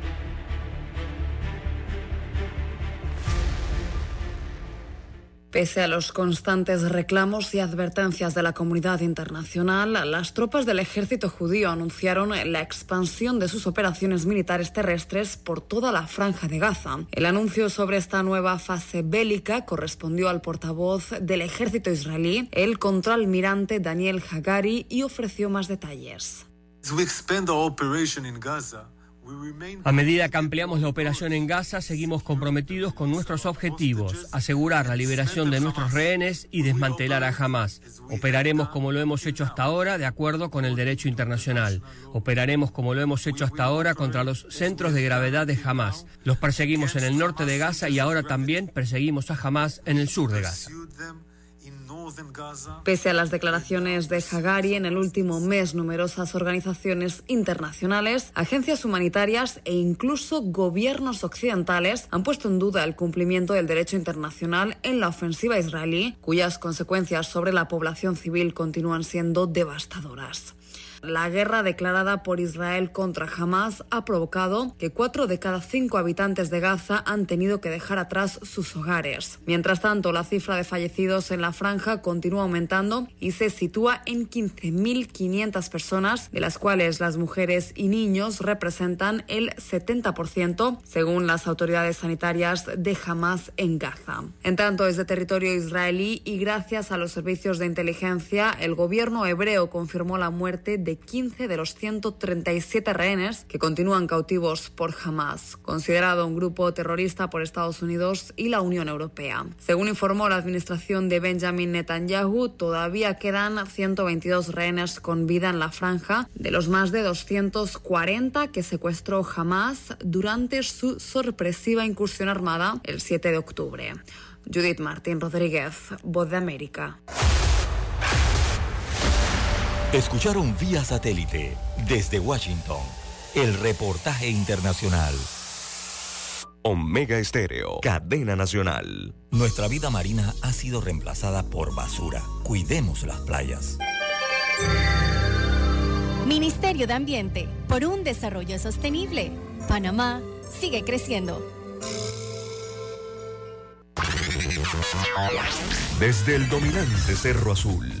H: Pese a los constantes reclamos y advertencias de la comunidad internacional, las tropas del ejército judío anunciaron la expansión de sus operaciones militares terrestres por toda la franja de Gaza. El anuncio sobre esta nueva fase bélica correspondió al portavoz del ejército israelí, el contraalmirante Daniel Hagari, y ofreció más detalles.
I: A medida que ampliamos la operación en Gaza, seguimos comprometidos con nuestros objetivos, asegurar la liberación de nuestros rehenes y desmantelar a Hamas. Operaremos como lo hemos hecho hasta ahora, de acuerdo con el derecho internacional. Operaremos como lo hemos hecho hasta ahora contra los centros de gravedad de Hamas. Los perseguimos en el norte de Gaza y ahora también perseguimos a Hamas en el sur de Gaza.
H: Pese a las declaraciones de Hagari, en el último mes numerosas organizaciones internacionales, agencias humanitarias e incluso gobiernos occidentales han puesto en duda el cumplimiento del derecho internacional en la ofensiva israelí, cuyas consecuencias sobre la población civil continúan siendo devastadoras. La guerra declarada por Israel contra Hamas ha provocado que cuatro de cada cinco habitantes de Gaza han tenido que dejar atrás sus hogares. Mientras tanto, la cifra de fallecidos en la franja continúa aumentando y se sitúa en 15.500 personas, de las cuales las mujeres y niños representan el 70%, según las autoridades sanitarias de Hamas en Gaza. En tanto, desde territorio israelí y gracias a los servicios de inteligencia, el gobierno hebreo confirmó la muerte de 15 de los 137 rehenes que continúan cautivos por Hamas, considerado un grupo terrorista por Estados Unidos y la Unión Europea. Según informó la administración de Benjamin Netanyahu, todavía quedan 122 rehenes con vida en la franja de los más de 240 que secuestró Hamas durante su sorpresiva incursión armada el 7 de octubre. Judith Martín Rodríguez, Voz de América.
B: Escucharon vía satélite desde Washington el reportaje internacional.
D: Omega Estéreo, cadena nacional.
B: Nuestra vida marina ha sido reemplazada por basura. Cuidemos las playas.
J: Ministerio de Ambiente, por un desarrollo sostenible. Panamá sigue creciendo.
D: Desde el dominante Cerro Azul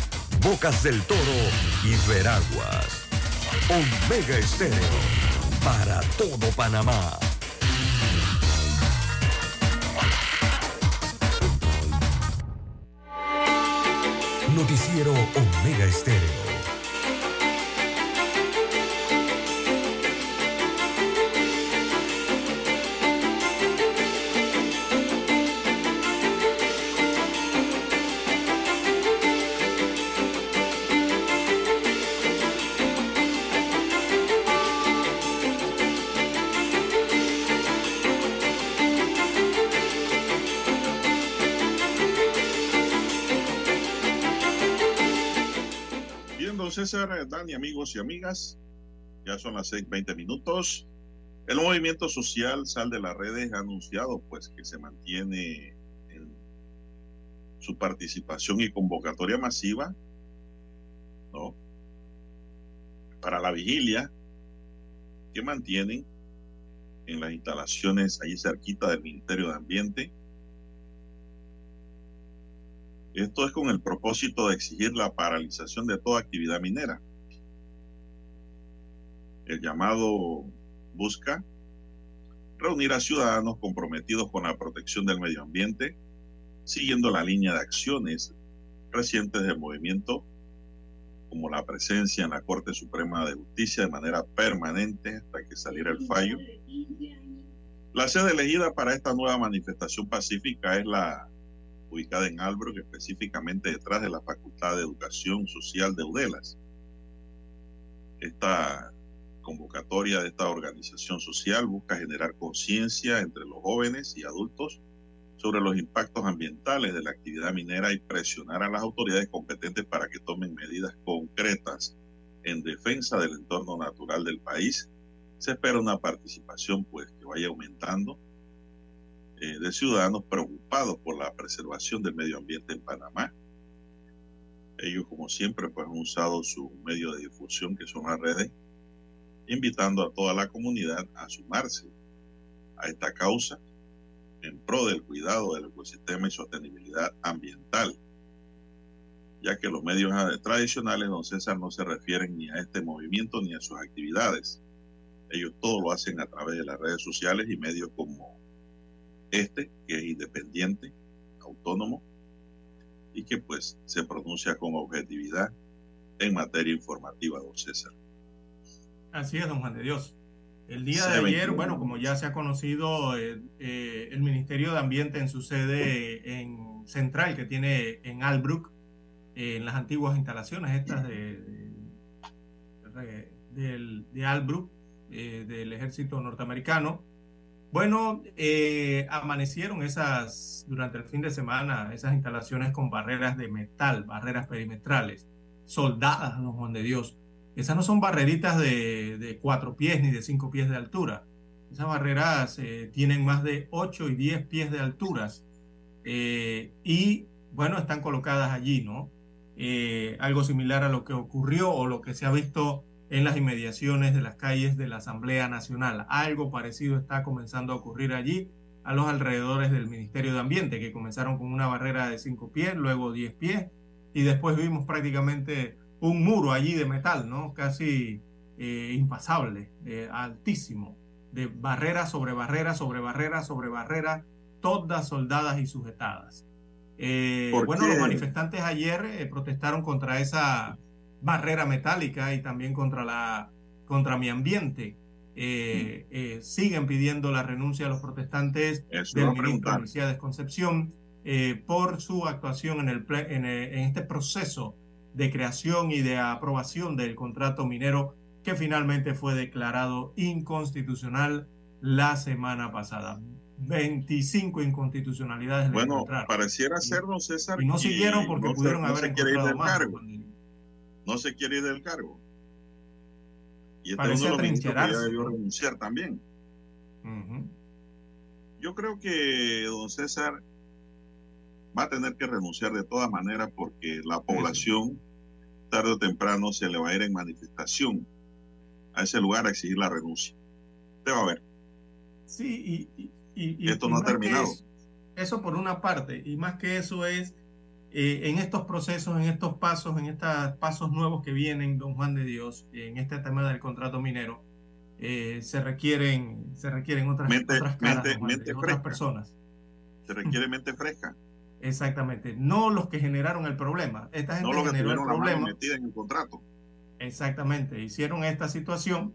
D: Bocas del Toro y Veraguas. Omega Estéreo para todo Panamá. Noticiero Omega Estéreo.
A: César, Dani, amigos y amigas. Ya son las 6:20 minutos. El movimiento social Sal de las Redes ha anunciado pues que se mantiene en su participación y convocatoria masiva, ¿no? Para la vigilia que mantienen en las instalaciones ahí cerquita del Ministerio de Ambiente esto es con el propósito de exigir la paralización de toda actividad minera. El llamado busca reunir a ciudadanos comprometidos con la protección del medio ambiente, siguiendo la línea de acciones recientes del movimiento, como la presencia en la Corte Suprema de Justicia de manera permanente hasta que saliera el fallo. La sede elegida para esta nueva manifestación pacífica es la ubicada en Albrook, específicamente detrás de la Facultad de Educación Social de Udelas. Esta convocatoria de esta organización social busca generar conciencia entre los jóvenes y adultos sobre los impactos ambientales de la actividad minera y presionar a las autoridades competentes para que tomen medidas concretas en defensa del entorno natural del país. Se espera una participación pues que vaya aumentando eh, de ciudadanos preocupados por la preservación del medio ambiente en Panamá. Ellos, como siempre, pues han usado su medio de difusión, que son las redes, invitando a toda la comunidad a sumarse a esta causa en pro del cuidado del ecosistema y sostenibilidad ambiental, ya que los medios tradicionales, don César, no se refieren ni a este movimiento ni a sus actividades. Ellos todo lo hacen a través de las redes sociales y medios como este, que es independiente, autónomo, y que pues se pronuncia con objetividad en materia informativa, don César.
E: Así es, don Juan de Dios. El día de ayer, bueno, como ya se ha conocido, eh, eh, el Ministerio de Ambiente en su sede en central que tiene en Albrook, eh, en las antiguas instalaciones estas de, de, de Albrook, del ejército norteamericano, bueno, amanecieron esas, durante el fin de semana, esas instalaciones con barreras de metal, barreras perimetrales, soldadas, don Juan de Dios esas no son barreritas de, cuatro pies ni de cinco pies de altura. Esas barreras eh, tienen más de ocho y diez pies de alturas. Eh, y bueno, están colocadas allí, ¿no? Eh, algo similar a lo que ocurrió o lo que se ha visto en las inmediaciones de las calles de la Asamblea Nacional. Algo parecido está comenzando a ocurrir allí a los alrededores del Ministerio de Ambiente, que comenzaron con una barrera de cinco pies, luego diez pies, y después vimos prácticamente un muro allí de metal, ¿no? Casi eh, impasable, eh, altísimo, de barrera sobre barrera, sobre barrera, sobre barrera, todas soldadas y sujetadas. Eh, bueno, los manifestantes ayer protestaron contra esa barrera metálica y también contra la contra mi ambiente. siguen pidiendo la renuncia de los protestantes del ministro de de Concepción por su actuación en, el, en este proceso de creación y de aprobación del contrato minero que finalmente fue declarado inconstitucional la semana pasada. 25 inconstitucionalidades.
A: Bueno, pareciera ser, César.
E: Y no siguieron porque pudieron haber
A: se quiere ir del cargo. No se quiere ir del cargo. Y este uno de los que debió renunciar también. Yo creo que don César va a tener que renunciar de todas maneras porque la población tarde o temprano se le va a ir en manifestación a ese lugar a exigir la renuncia. Usted va a ver.
E: Sí,
A: y, esto no ha terminado.
E: Eso, por una parte, y más que eso es eh, en estos procesos, en estos pasos, en estos pasos nuevos que vienen, don Juan de Dios, en este tema del contrato minero, eh, se requieren se requieren otras, otras caras, otras personas.
A: Se requiere mente fresca.
E: Exactamente, no los que generaron el problema. Esta gente
A: no
E: generó el problema.
A: en el contrato.
E: Exactamente, hicieron esta situación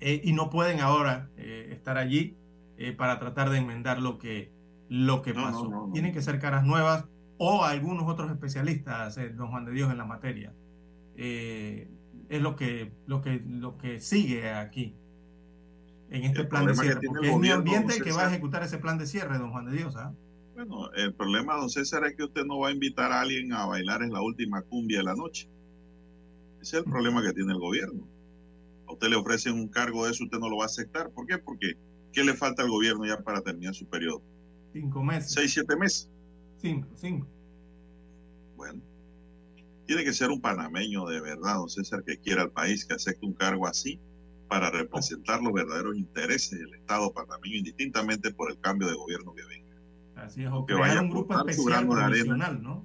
E: eh, y no pueden ahora eh, estar allí eh, para tratar de enmendar lo que, lo que pasó. Tienen que ser caras nuevas o algunos otros especialistas, don Juan de Dios, en la materia. es lo que, lo, que, lo que sigue aquí en este plan de cierre, porque es mi ambiente que va a ejecutar ese plan de cierre, don Juan de Dios. ¿ah?
A: Bueno, el problema, don César, es que usted no va a invitar a alguien a bailar en la última cumbia de la noche. Ese es el problema que tiene el gobierno. A usted le ofrecen un cargo de eso, usted no lo va a aceptar. ¿Por qué? Porque ¿qué le falta al gobierno ya para terminar su periodo?
E: Cinco meses.
A: Seis, siete meses.
E: Cinco, cinco.
A: Bueno, tiene que ser un panameño de verdad, don César, que quiera el país, que acepte un cargo así para representar los verdaderos intereses del Estado panameño, indistintamente por el cambio de gobierno que venga.
E: Así es, o que vaya un grupo especial provisional, ¿no?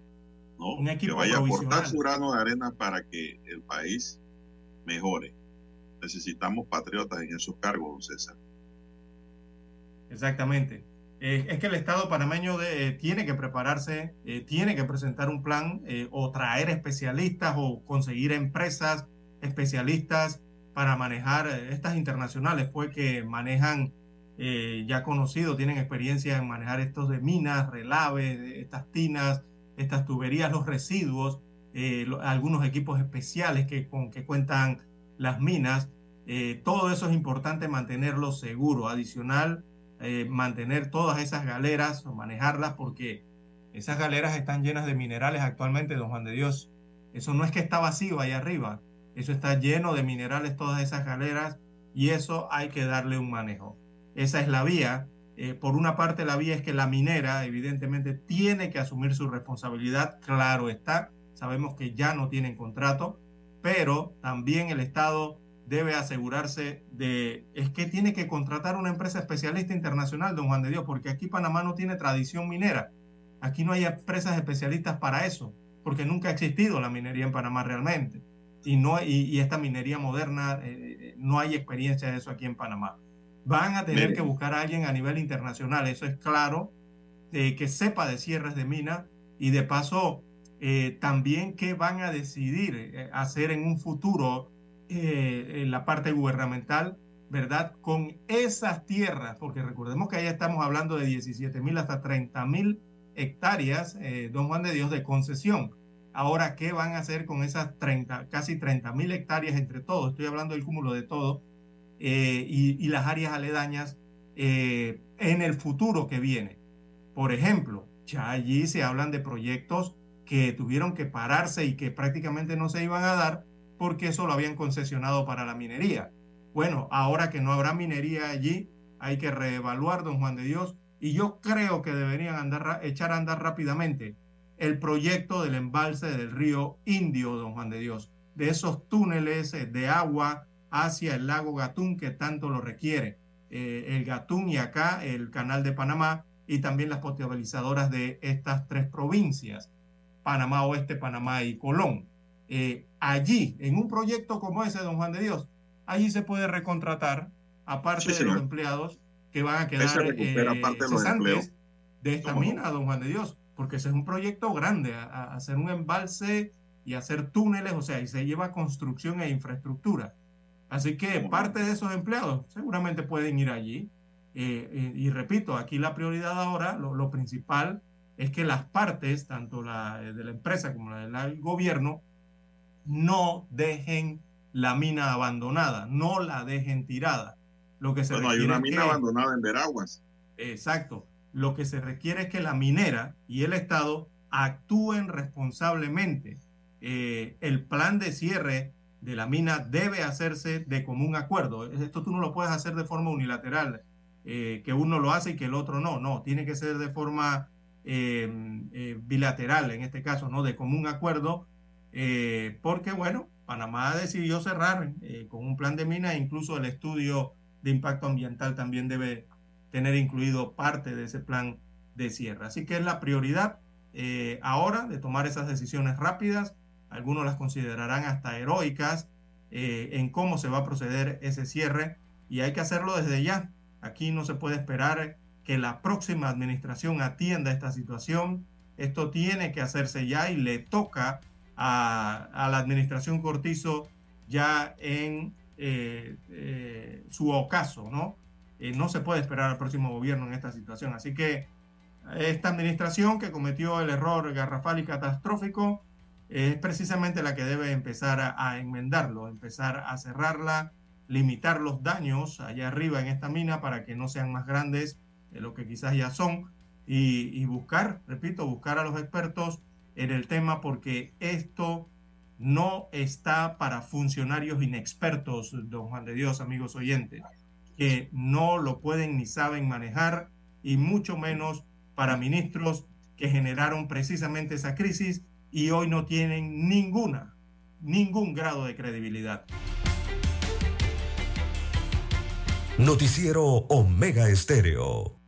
A: No, un equipo que vaya a aportar su grano de arena para que el país mejore. Necesitamos patriotas en esos cargos, César.
E: Exactamente. Eh, es que el Estado panameño eh, tiene que prepararse, eh, tiene que presentar un plan o traer especialistas o conseguir empresas especialistas para manejar estas internacionales, pues que manejan ya conocidos, tienen experiencia en manejar estos de minas, relaves, estas tinas, estas tuberías, los residuos, algunos equipos especiales que, con que cuentan las minas. Todo eso es importante mantenerlo seguro. Adicional, mantener todas esas galeras o manejarlas porque esas galeras están llenas de minerales actualmente, don Juan de Dios. Eso no es que está vacío ahí arriba, eso está lleno de minerales todas esas galeras y eso hay que darle un manejo. Esa es la vía. Eh, por una parte, la vía es que la minera, evidentemente, tiene que asumir su responsabilidad. Claro está, sabemos que ya no tienen contrato, pero también el Estado debe asegurarse de, es que tiene que contratar una empresa especialista internacional, don Juan de Dios, porque aquí Panamá no tiene tradición minera. Aquí no hay empresas especialistas para eso, porque nunca ha existido la minería en Panamá realmente. Y, no, y, esta minería moderna, eh, eh, no hay experiencia de eso aquí en Panamá. Van a tener que buscar a alguien a nivel internacional, eso es claro, eh, que sepa de cierres de mina y de paso también qué van a decidir hacer en un futuro en la parte gubernamental, ¿verdad? Con esas tierras, porque recordemos que ahí estamos hablando de 17 mil hasta 30 mil hectáreas, eh, don Juan de Dios, de concesión. Ahora, ¿qué van a hacer con esas 30, casi 30 mil hectáreas entre todos? Estoy hablando del cúmulo de todo eh, y, las áreas aledañas eh, en el futuro que viene. Por ejemplo, ya allí se hablan de proyectos que tuvieron que pararse y que prácticamente no se iban a dar porque eso lo habían concesionado para la minería. Bueno, ahora que no habrá minería allí, hay que reevaluar, don Juan de Dios, y yo creo que deberían andar, echar a andar rápidamente el proyecto del embalse del río Indio, don Juan de Dios, de esos túneles eh, de agua hacia el lago Gatún que tanto lo requiere. Eh, el Gatún y acá el canal de Panamá y también las potabilizadoras de estas tres provincias, Panamá Oeste, Panamá y Colón. Eh, allí, en un proyecto como ese, don Juan de Dios, allí se puede recontratar, aparte de los empleados, que van a quedar eh, de esta mina, don Juan de Dios, porque ese es un proyecto grande, hacer un embalse y hacer túneles, o sea, y se lleva construcción e infraestructura. Así que parte de esos empleados seguramente pueden ir allí. Eh, eh, y repito, aquí la prioridad ahora, lo, principal, es que las partes, tanto la de la empresa como la del gobierno, no dejen la mina abandonada, no la dejen tirada. Lo que se
A: bueno, hay una mina abandonada en Veraguas.
E: Exacto. Lo que se requiere es que la minera y el Estado actúen responsablemente. Eh, el plan de cierre de la mina debe hacerse de común acuerdo. Esto tú no lo puedes hacer de forma unilateral, eh, que uno lo hace y que el otro no. No, tiene que ser de forma eh, bilateral, en este caso, ¿no? De común acuerdo, porque, bueno, Panamá decidió cerrar con un plan de mina, incluso el estudio de impacto ambiental también debe tener incluido parte de ese plan de cierre. Así que es la prioridad eh, ahora de tomar esas decisiones rápidas. Algunos las considerarán hasta heroicas eh, en cómo se va a proceder ese cierre y hay que hacerlo desde ya. Aquí no se puede esperar que la próxima administración atienda esta situación. Esto tiene que hacerse ya y le toca a, a la administración Cortizo ya en eh, eh, su ocaso, ¿no? Eh, no se puede esperar al próximo gobierno en esta situación. Así que esta administración que cometió el error garrafal y catastrófico es precisamente la que debe empezar a, enmendarlo, empezar a cerrarla, limitar los daños allá arriba en esta mina para que no sean más grandes de lo que quizás ya son y buscar, repito, buscar a los expertos en el tema porque esto no está para funcionarios inexpertos, don Juan de Dios, amigos oyentes, que no lo pueden ni saben manejar, y mucho menos para ministros que generaron precisamente esa crisis y hoy no tienen ninguna, ningún grado de credibilidad.
D: Noticiero Omega Estéreo.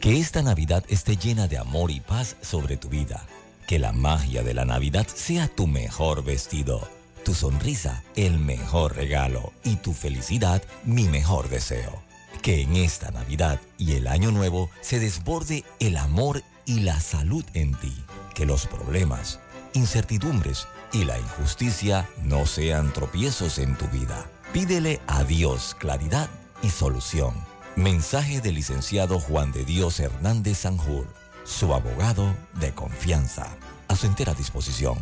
B: Que esta Navidad esté llena de amor y paz sobre tu vida. Que la magia de la Navidad sea tu mejor vestido, tu sonrisa el mejor regalo y tu felicidad mi mejor deseo. Que en esta Navidad y el Año Nuevo se desborde el amor y la salud en ti. Que los problemas, incertidumbres y la injusticia no sean tropiezos en tu vida. Pídele a Dios claridad y solución. Mensaje del licenciado Juan de Dios Hernández Sanjur su abogado de confianza. A su entera disposición.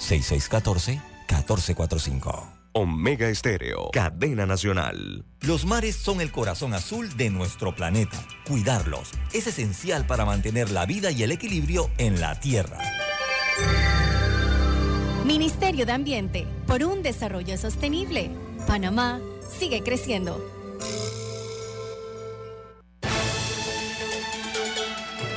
B: 6614-1445.
D: Omega Estéreo, cadena nacional.
B: Los mares son el corazón azul de nuestro planeta. Cuidarlos es esencial para mantener la vida y el equilibrio en la Tierra.
J: Ministerio de Ambiente, por un desarrollo sostenible. Panamá sigue creciendo.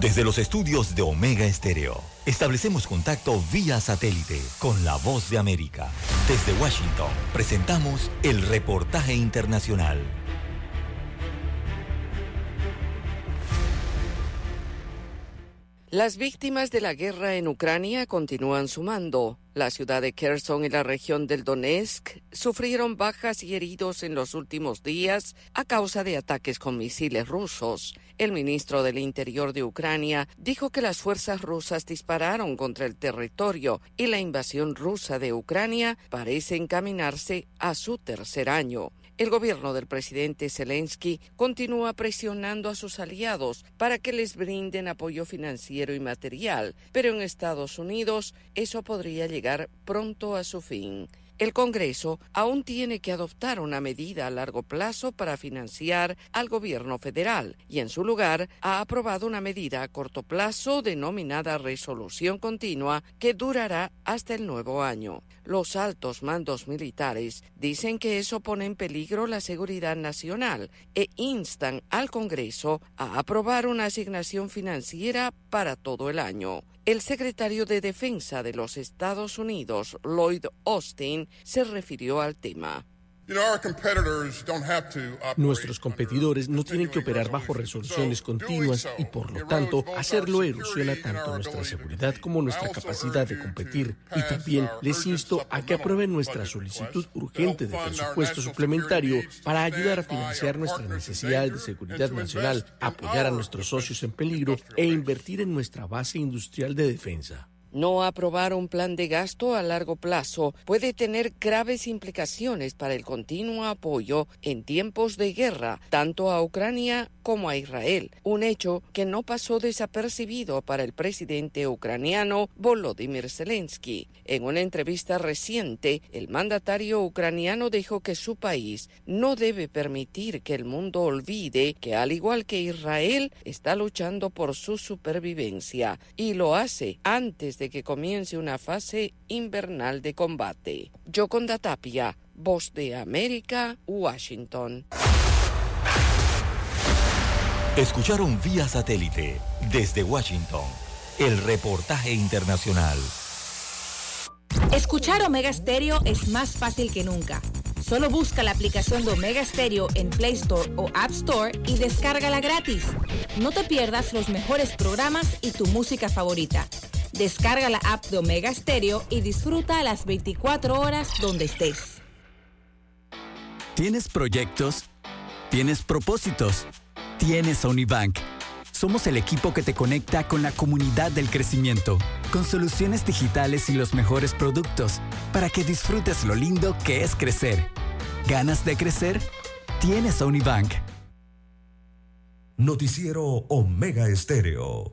B: Desde los estudios de Omega Estéreo, establecemos contacto vía satélite con la voz de América. Desde Washington, presentamos el reportaje internacional.
K: Las víctimas de la guerra en Ucrania continúan sumando. La ciudad de Kherson y la región del Donetsk sufrieron bajas y heridos en los últimos días a causa de ataques con misiles rusos. El ministro del Interior de Ucrania dijo que las fuerzas rusas dispararon contra el territorio y la invasión rusa de Ucrania parece encaminarse a su tercer año. El gobierno del presidente Zelensky continúa presionando a sus aliados para que les brinden apoyo financiero y material, pero en Estados Unidos eso podría llegar pronto a su fin. El Congreso aún tiene que adoptar una medida a largo plazo para financiar al gobierno federal y en su lugar ha aprobado una medida a corto plazo denominada resolución continua que durará hasta el nuevo año. Los altos mandos militares dicen que eso pone en peligro la seguridad nacional e instan al Congreso a aprobar una asignación financiera para todo el año. El secretario de Defensa de los Estados Unidos, Lloyd Austin, se refirió al tema.
L: Nuestros competidores no tienen que operar bajo resoluciones continuas y por lo tanto hacerlo erosiona tanto nuestra seguridad como nuestra capacidad de competir. Y también les insto a que aprueben nuestra solicitud urgente de presupuesto suplementario para ayudar a financiar nuestras necesidades de seguridad nacional, apoyar a nuestros socios en peligro e invertir en nuestra base industrial de defensa.
K: No aprobar un plan de gasto a largo plazo puede tener graves implicaciones para el continuo apoyo en tiempos de guerra, tanto a Ucrania como a Israel, un hecho que no pasó desapercibido para el presidente ucraniano Volodymyr Zelensky. En una entrevista reciente, el mandatario ucraniano dijo que su país no debe permitir que el mundo olvide que al igual que Israel está luchando por su supervivencia y lo hace antes de que comience una fase invernal de combate. Yoconda Tapia, Voz de América, Washington.
B: Escucharon vía satélite desde Washington el reportaje internacional.
C: Escuchar Omega Stereo es más fácil que nunca. Solo busca la aplicación de Omega Stereo en Play Store o App Store y descárgala gratis. No te pierdas los mejores programas y tu música favorita. Descarga la app de Omega Stereo y disfruta las 24 horas donde estés.
M: ¿Tienes proyectos? ¿Tienes propósitos? Tienes Unibank. Somos el equipo que te conecta con la comunidad del crecimiento, con soluciones digitales y los mejores productos, para que disfrutes lo lindo que es crecer. ¿Ganas de crecer? Tienes Unibank.
D: Noticiero Omega Estéreo.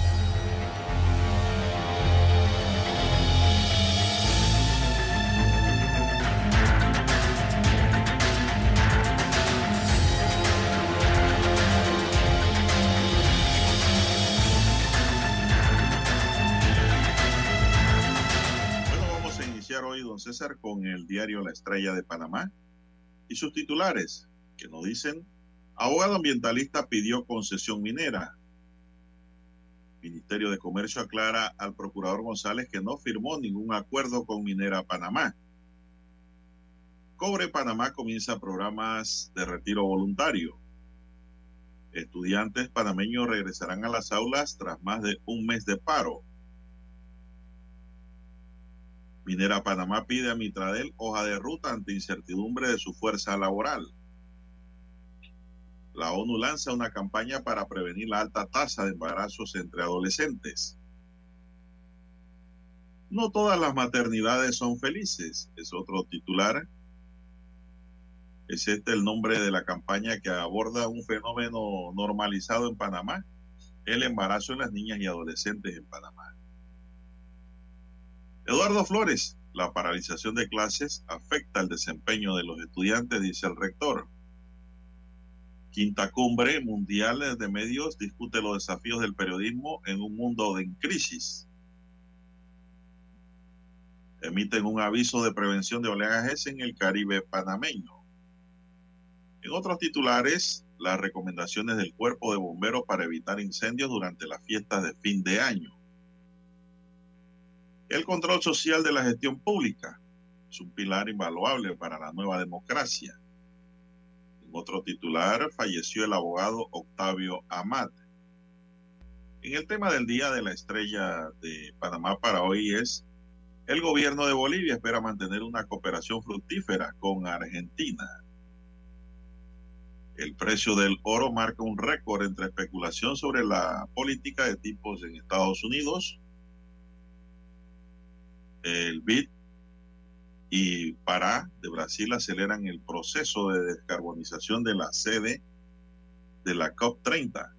A: Con el diario La Estrella de Panamá y sus titulares que nos dicen, abogado ambientalista pidió concesión minera. Ministerio de Comercio aclara al procurador González que no firmó ningún acuerdo con Minera Panamá. Cobre Panamá comienza programas de retiro voluntario. Estudiantes panameños regresarán a las aulas tras más de un mes de paro. Minera Panamá pide a Mitradel hoja de ruta ante incertidumbre de su fuerza laboral. La ONU lanza una campaña para prevenir la alta tasa de embarazos entre adolescentes. No todas las maternidades son felices, es otro titular. Es este el nombre de la campaña que aborda un fenómeno normalizado en Panamá, el embarazo en las niñas y adolescentes en Panamá. Eduardo Flores, la paralización de clases afecta el desempeño de los estudiantes, dice el rector. Quinta Cumbre Mundial de Medios discute los desafíos del periodismo en un mundo en crisis. Emiten un aviso de prevención de oleajes en el Caribe panameño. En otros titulares, las recomendaciones del Cuerpo de Bomberos para evitar incendios durante las fiestas de fin de año. El control social de la gestión pública es un pilar invaluable para la nueva democracia. En otro titular, falleció el abogado Octavio Amat. En el tema del Día de la Estrella de Panamá para hoy es, el gobierno de Bolivia espera mantener una cooperación fructífera con Argentina. El precio del oro marca un récord entre especulación sobre la política de tipos en Estados Unidos. El BID y Pará de Brasil aceleran el proceso de descarbonización de la sede de la COP30.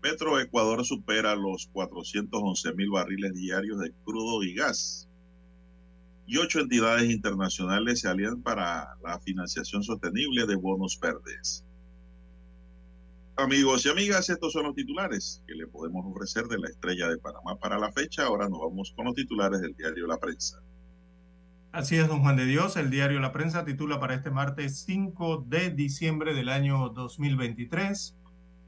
A: Petro Ecuador supera los 411 mil barriles diarios de crudo y gas. Y ocho entidades internacionales se alían para la financiación sostenible de bonos verdes. Amigos y amigas, estos son los titulares que le podemos ofrecer de la estrella de Panamá para la fecha. Ahora nos vamos con los titulares del diario La Prensa.
E: Así es, don Juan de Dios. El diario La Prensa titula para este martes 5 de diciembre del año 2023.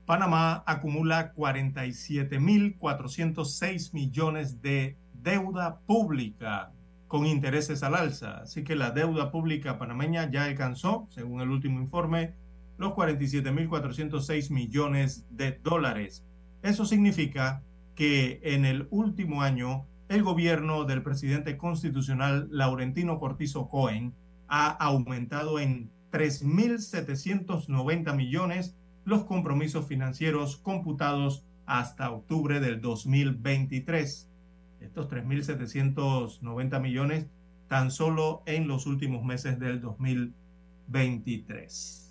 E: Panamá acumula 47.406 millones de deuda pública con intereses al alza. Así que la deuda pública panameña ya alcanzó, según el último informe, los 47.406 millones de dólares. Eso significa que en el último año el gobierno del presidente constitucional Laurentino Cortizo Cohen ha aumentado en 3.790 millones los compromisos financieros computados hasta octubre del 2023. Estos 3.790 millones tan solo en los últimos meses del 2023.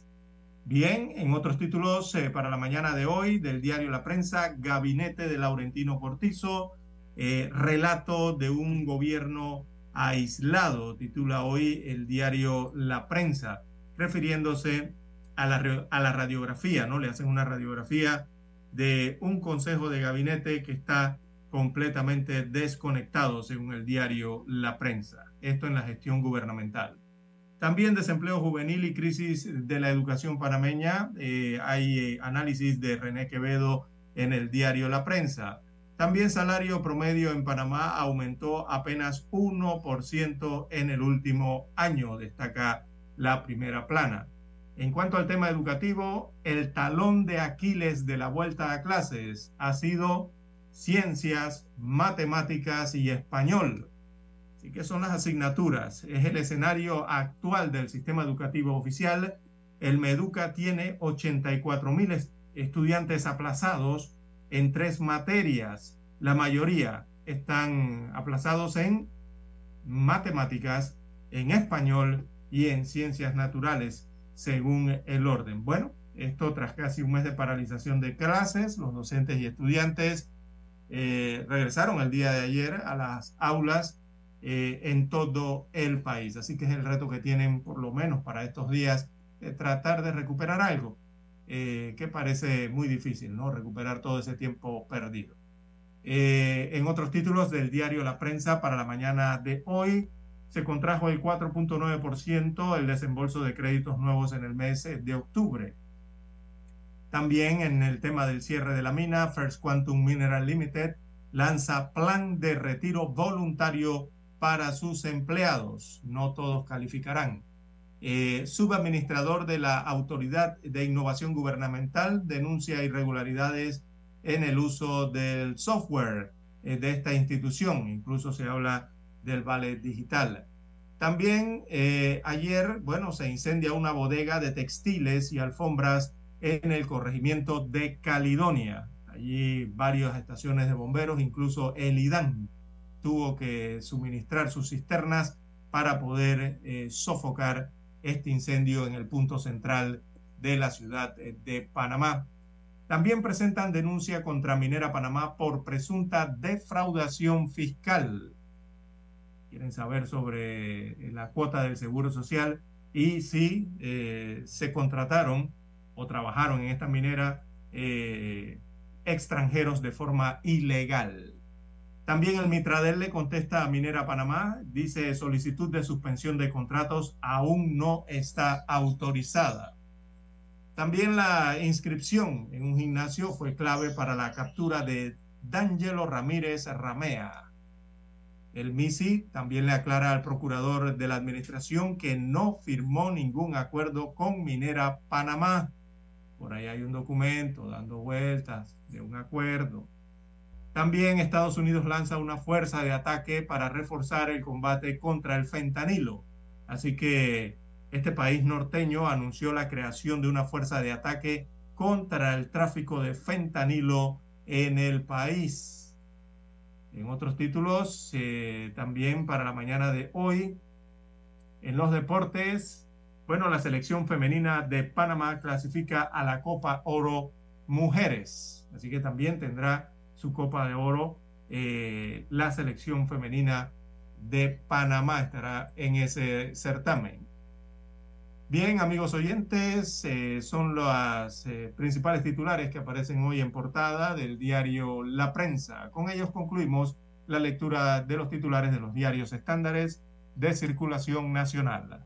E: Bien, en otros títulos eh, para la mañana de hoy del diario La Prensa, Gabinete de Laurentino Cortizo, eh, relato de un gobierno aislado, titula hoy el diario La Prensa, refiriéndose a la, a la radiografía, ¿no? Le hacen una radiografía de un consejo de gabinete que está completamente desconectado, según el diario La Prensa. Esto en la gestión gubernamental. También desempleo juvenil y crisis de la educación panameña. Eh, hay eh, análisis de René Quevedo en el diario La Prensa. También salario promedio en Panamá aumentó apenas 1% en el último año, destaca la primera plana. En cuanto al tema educativo, el talón de Aquiles de la vuelta a clases ha sido ciencias, matemáticas y español. Así que son las asignaturas. Es el escenario actual del sistema educativo oficial. El Meduca tiene 84 mil estudiantes aplazados en tres materias. La mayoría están aplazados en matemáticas, en español y en ciencias naturales, según el orden. Bueno, esto tras casi un mes de paralización de clases, los docentes y estudiantes eh, regresaron el día de ayer a las aulas eh, en todo el país. Así que es el reto que tienen, por lo menos para estos días, de tratar de recuperar algo eh, que parece muy difícil, ¿no? Recuperar todo ese tiempo perdido. Eh, en otros títulos del diario La Prensa para la mañana de hoy, se contrajo el 4.9% el desembolso de créditos nuevos en el mes de octubre. También en el tema del cierre de la mina, First Quantum Mineral Limited lanza plan de retiro voluntario para sus empleados. No todos calificarán. Eh, subadministrador de la Autoridad de Innovación Gubernamental denuncia irregularidades en el uso del software eh, de esta institución. Incluso se habla del vale digital. También eh, ayer, bueno, se incendia una bodega de textiles y alfombras en el corregimiento de Caledonia. Allí varias estaciones de bomberos, incluso el IDAN, tuvo que suministrar sus cisternas para poder eh, sofocar este incendio en el punto central de la ciudad de Panamá. También presentan denuncia contra Minera Panamá por presunta defraudación fiscal. Quieren saber sobre eh, la cuota del Seguro Social y si eh, se contrataron o trabajaron en esta minera eh, extranjeros de forma ilegal. También el Mitradel le contesta a Minera Panamá, dice solicitud de suspensión de contratos aún no está autorizada. También la inscripción en un gimnasio fue clave para la captura de D'Angelo Ramírez Ramea. El MISI también le aclara al procurador de la administración que no firmó ningún acuerdo con Minera Panamá. Por ahí hay un documento dando vueltas de un acuerdo. También Estados Unidos lanza una fuerza de ataque para reforzar el combate contra el fentanilo. Así que este país norteño anunció la creación de una fuerza de ataque contra el tráfico de fentanilo en el país. En otros títulos, eh, también para la mañana de hoy, en los deportes, bueno, la selección femenina de Panamá clasifica a la Copa Oro Mujeres, así que también tendrá su Copa de Oro eh, la selección femenina de Panamá, estará en ese certamen. Bien, amigos oyentes, eh, son las eh, principales titulares que aparecen hoy en portada del diario La Prensa. Con ellos concluimos la lectura de los titulares de los diarios estándares de circulación nacional.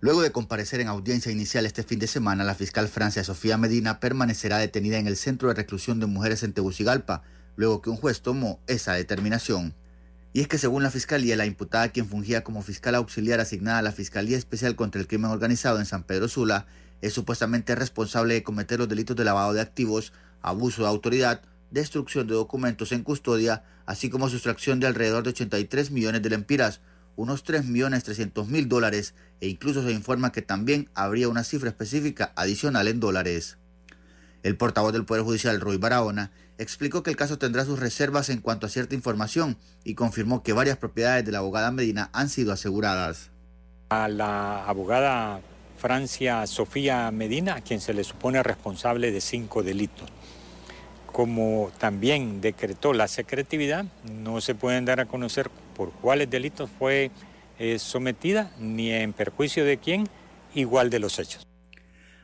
N: Luego de comparecer en audiencia inicial este fin de semana, la fiscal Francia Sofía Medina permanecerá detenida en el Centro de Reclusión de Mujeres en Tegucigalpa, luego que un juez tomó esa determinación. Y es que según la Fiscalía, la imputada quien fungía como fiscal auxiliar asignada a la Fiscalía Especial contra el Crimen Organizado en San Pedro Sula, es supuestamente responsable de cometer los delitos de lavado de activos, abuso de autoridad, destrucción de documentos en custodia, así como sustracción de alrededor de 83 millones de lempiras, unos 3.300.000 dólares, e incluso se informa que también habría una cifra específica adicional en dólares. El portavoz del Poder Judicial, Roy Barahona, explicó que el caso tendrá sus reservas en cuanto a cierta información y confirmó que varias propiedades de la abogada Medina han sido aseguradas.
O: A la abogada Francia Sofía Medina, a quien se le supone responsable de cinco delitos. Como también decretó la secretividad, no se pueden dar a conocer por cuáles delitos fue eh, sometida ni en perjuicio de quién, igual de los hechos.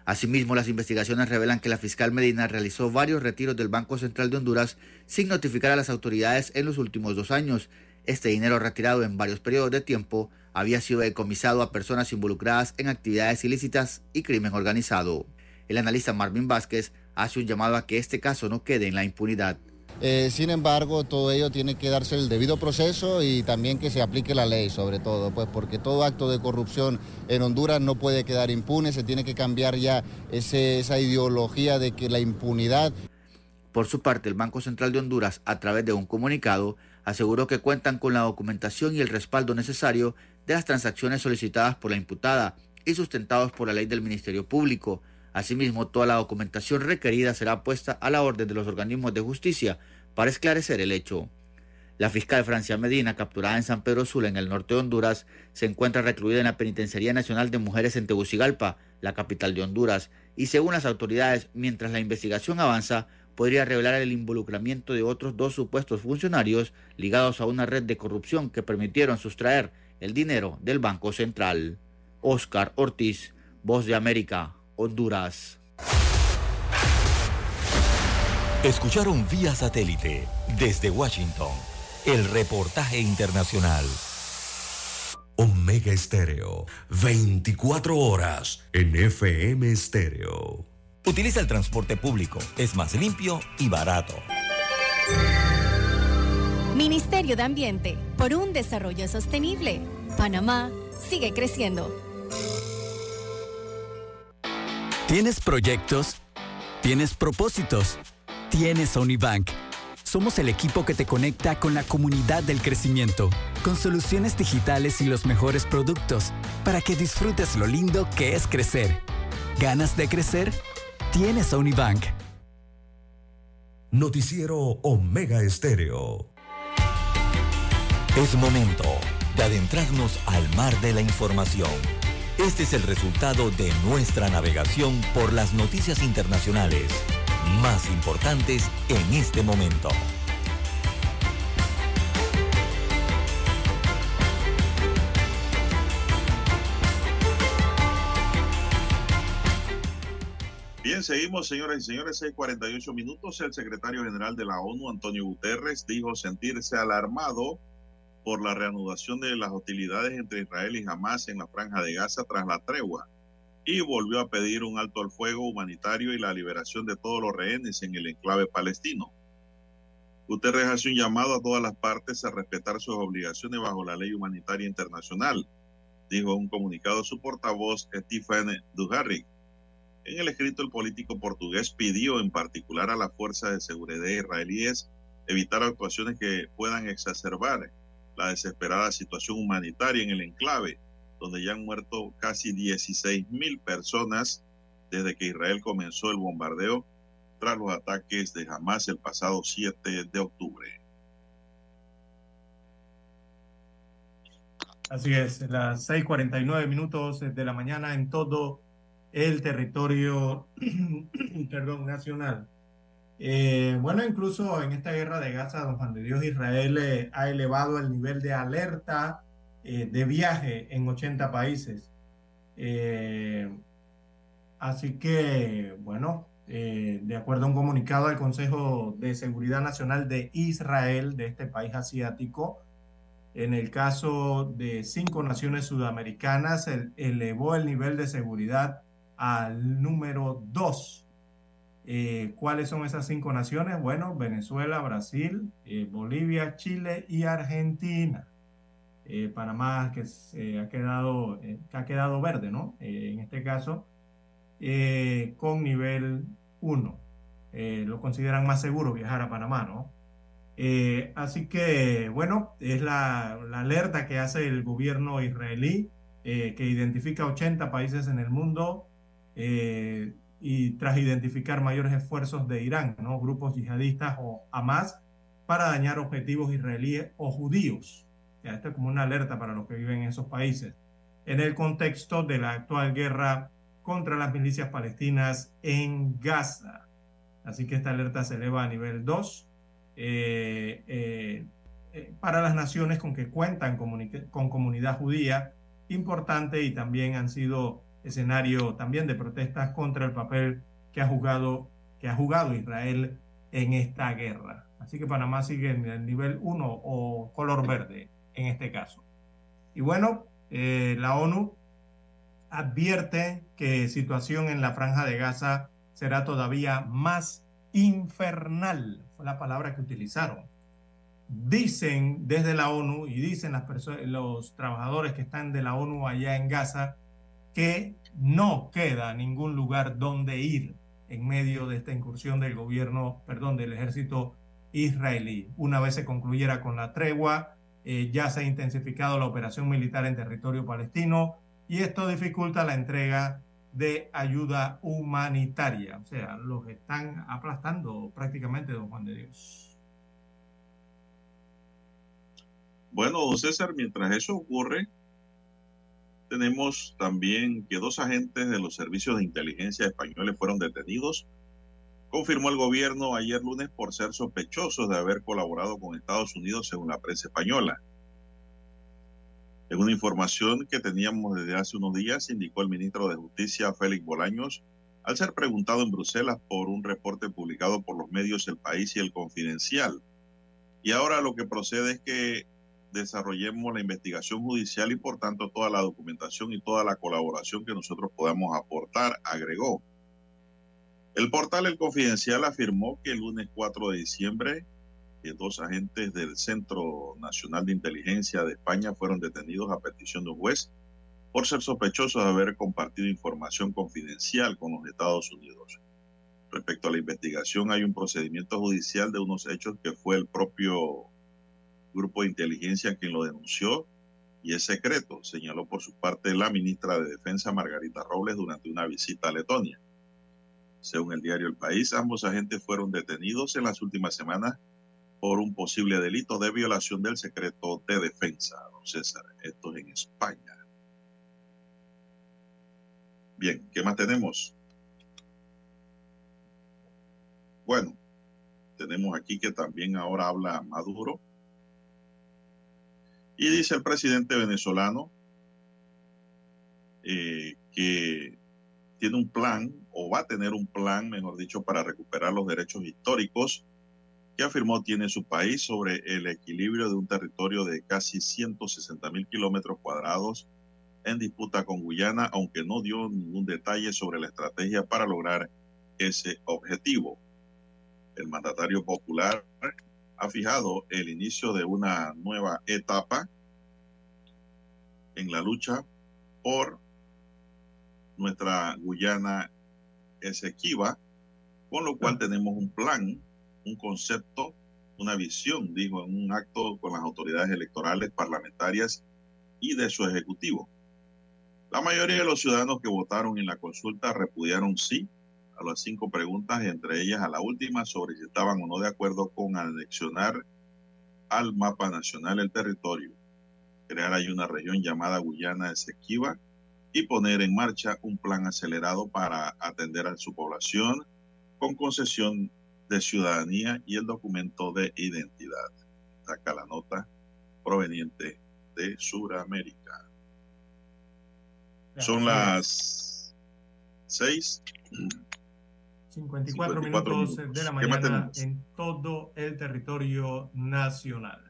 N: Asimismo, las investigaciones revelan que la fiscal Medina realizó varios retiros del Banco Central de Honduras sin notificar a las autoridades en los últimos dos años. Este dinero retirado en varios periodos de tiempo había sido decomisado a personas involucradas en actividades ilícitas y crimen organizado. El analista Marvin Vázquez hace un llamado a que este caso no quede en la impunidad.
P: Eh, sin embargo, todo ello tiene que darse el debido proceso y también que se aplique la ley, sobre todo, pues porque todo acto de corrupción en Honduras no puede quedar impune, se tiene que cambiar ya esa ideología de que la impunidad...
N: Por su parte, el Banco Central de Honduras, a través de un comunicado, aseguró que cuentan con la documentación y el respaldo necesario de las transacciones solicitadas por la imputada y sustentados por la ley del Ministerio Público. Asimismo, toda la documentación requerida será puesta a la orden de los organismos de justicia para esclarecer el hecho. La fiscal Francia Medina, capturada en San Pedro Sula, en el norte de Honduras, se encuentra recluida en la Penitenciaría Nacional de Mujeres en Tegucigalpa, la capital de Honduras, y según las autoridades, mientras la investigación avanza, podría revelar el involucramiento de otros dos supuestos funcionarios ligados a una red de corrupción que permitieron sustraer el dinero del Banco Central. Oscar Ortiz, Voz de América, Honduras.
B: Escucharon vía satélite desde Washington el reportaje internacional.
D: Omega Estéreo, 24 horas en FM Estéreo.
B: Utiliza el transporte público, es más limpio y barato.
J: Ministerio de Ambiente, por un desarrollo sostenible. Panamá sigue creciendo.
M: ¿Tienes proyectos? ¿Tienes propósitos? ¿Tienes Unibank? Somos el equipo que te conecta con la comunidad del crecimiento, con soluciones digitales y los mejores productos, para que disfrutes lo lindo que es crecer. ¿Ganas de crecer? Tienes Unibank.
D: Noticiero Omega Estéreo.
B: Es momento de adentrarnos al mar de la información. Este es el resultado de nuestra navegación por las noticias internacionales más importantes en este momento.
A: Bien, seguimos, señoras y señores, 6:48 minutos. El secretario general de la ONU, Antonio Guterres, dijo sentirse alarmado por la reanudación de las hostilidades entre Israel y Hamas en la franja de Gaza tras la tregua y volvió a pedir un alto al fuego humanitario y la liberación de todos los rehenes en el enclave palestino. Guterres hace un llamado a todas las partes a respetar sus obligaciones bajo la ley humanitaria internacional, dijo un comunicado su portavoz Stephen Dujarric. En el escrito, el político portugués pidió en particular a las fuerzas de seguridad israelíes evitar actuaciones que puedan exacerbar la desesperada situación humanitaria en el enclave donde ya han muerto casi 16 mil personas desde que Israel comenzó el bombardeo tras los ataques de Hamas el pasado 7 de octubre.
E: Así es, las 6:49 minutos de la mañana en todo el territorio perdón, nacional. Eh, bueno, incluso en esta guerra de Gaza, don Juan de Dios, Israel eh, ha elevado el nivel de alerta eh, de viaje en 80 países. Eh, así que, bueno, eh, de acuerdo a un comunicado del Consejo de Seguridad Nacional de Israel, de este país asiático, en el caso de cinco naciones sudamericanas, elevó el nivel de seguridad al número dos. ¿Cuáles son esas cinco naciones? Bueno, Venezuela, Brasil, Bolivia, Chile y Argentina. Eh, Panamá que se ha quedado, eh, que ha quedado verde, ¿no? Eh, en este caso, con nivel 1. lo consideran más seguro viajar a Panamá, ¿no? así que, bueno, es la, alerta que hace el gobierno israelí, que identifica 80 países en el mundo y tras identificar mayores esfuerzos de Irán, ¿no? Grupos yihadistas o Hamas para dañar objetivos israelíes o judíos esto es como una alerta para los que viven en esos países, en el contexto de la actual guerra contra las milicias palestinas en Gaza. Así que esta alerta se eleva a nivel 2 eh, eh, eh, para las naciones con que cuentan con comunidad judía importante y también han sido escenario también de protestas contra el papel que ha jugado, que ha jugado Israel en esta guerra. Así que Panamá sigue en el nivel 1 o color verde en este caso. Y bueno, eh, la ONU advierte que situación en la franja de Gaza será todavía más infernal, fue la palabra que utilizaron. Dicen desde la ONU y dicen las los trabajadores que están de la ONU allá en Gaza que no queda ningún lugar donde ir en medio de esta incursión del gobierno, perdón, del ejército israelí. Una vez se concluyera con la tregua, eh, ya se ha intensificado la operación militar en territorio palestino y esto dificulta la entrega de ayuda humanitaria. O sea, los están aplastando prácticamente, don Juan de Dios.
A: Bueno, César, mientras eso ocurre, tenemos también que dos agentes de los servicios de inteligencia españoles fueron detenidos confirmó el gobierno ayer lunes por ser sospechosos de haber colaborado con Estados Unidos según la prensa española. En una información que teníamos desde hace unos días, indicó el ministro de Justicia Félix Bolaños, al ser preguntado en Bruselas por un reporte publicado por los medios El País y El Confidencial. Y ahora lo que procede es que desarrollemos la investigación judicial y por tanto toda la documentación y toda la colaboración que nosotros podamos aportar, agregó. El portal El Confidencial afirmó que el lunes 4 de diciembre que dos agentes del Centro Nacional de Inteligencia de España fueron detenidos a petición de un juez por ser sospechosos de haber compartido información confidencial con los Estados Unidos. Respecto a la investigación, hay un procedimiento judicial de unos hechos que fue el propio grupo de inteligencia quien lo denunció y es secreto, señaló por su parte la ministra de Defensa Margarita Robles durante una visita a Letonia. Según el diario El País, ambos agentes fueron detenidos en las últimas semanas por un posible delito de violación del secreto de defensa, don César. Esto es en España. Bien, ¿qué más tenemos? Bueno, tenemos aquí que también ahora habla Maduro. Y dice el presidente venezolano eh, que tiene un plan, o va a tener un plan, mejor dicho, para recuperar los derechos históricos que afirmó tiene su país sobre el equilibrio de un territorio de casi 160 mil kilómetros cuadrados en disputa con Guyana, aunque no dio ningún detalle sobre la estrategia para lograr ese objetivo. El mandatario popular ha fijado el inicio de una nueva etapa en la lucha por nuestra Guyana Esequiba, con lo cual tenemos un plan, un concepto, una visión, dijo en un acto con las autoridades electorales, parlamentarias y de su ejecutivo. La mayoría de los ciudadanos que votaron en la consulta repudiaron sí a las cinco preguntas, entre ellas a la última sobre si estaban o no de acuerdo con anexionar al mapa nacional el territorio, crear ahí una región llamada Guyana Esequiba y poner en marcha un plan acelerado para atender a su población con concesión de ciudadanía y el documento de identidad. Saca la nota proveniente de Sudamérica. Son las 6.
E: 54, minutos, de la mañana en todo el territorio nacional.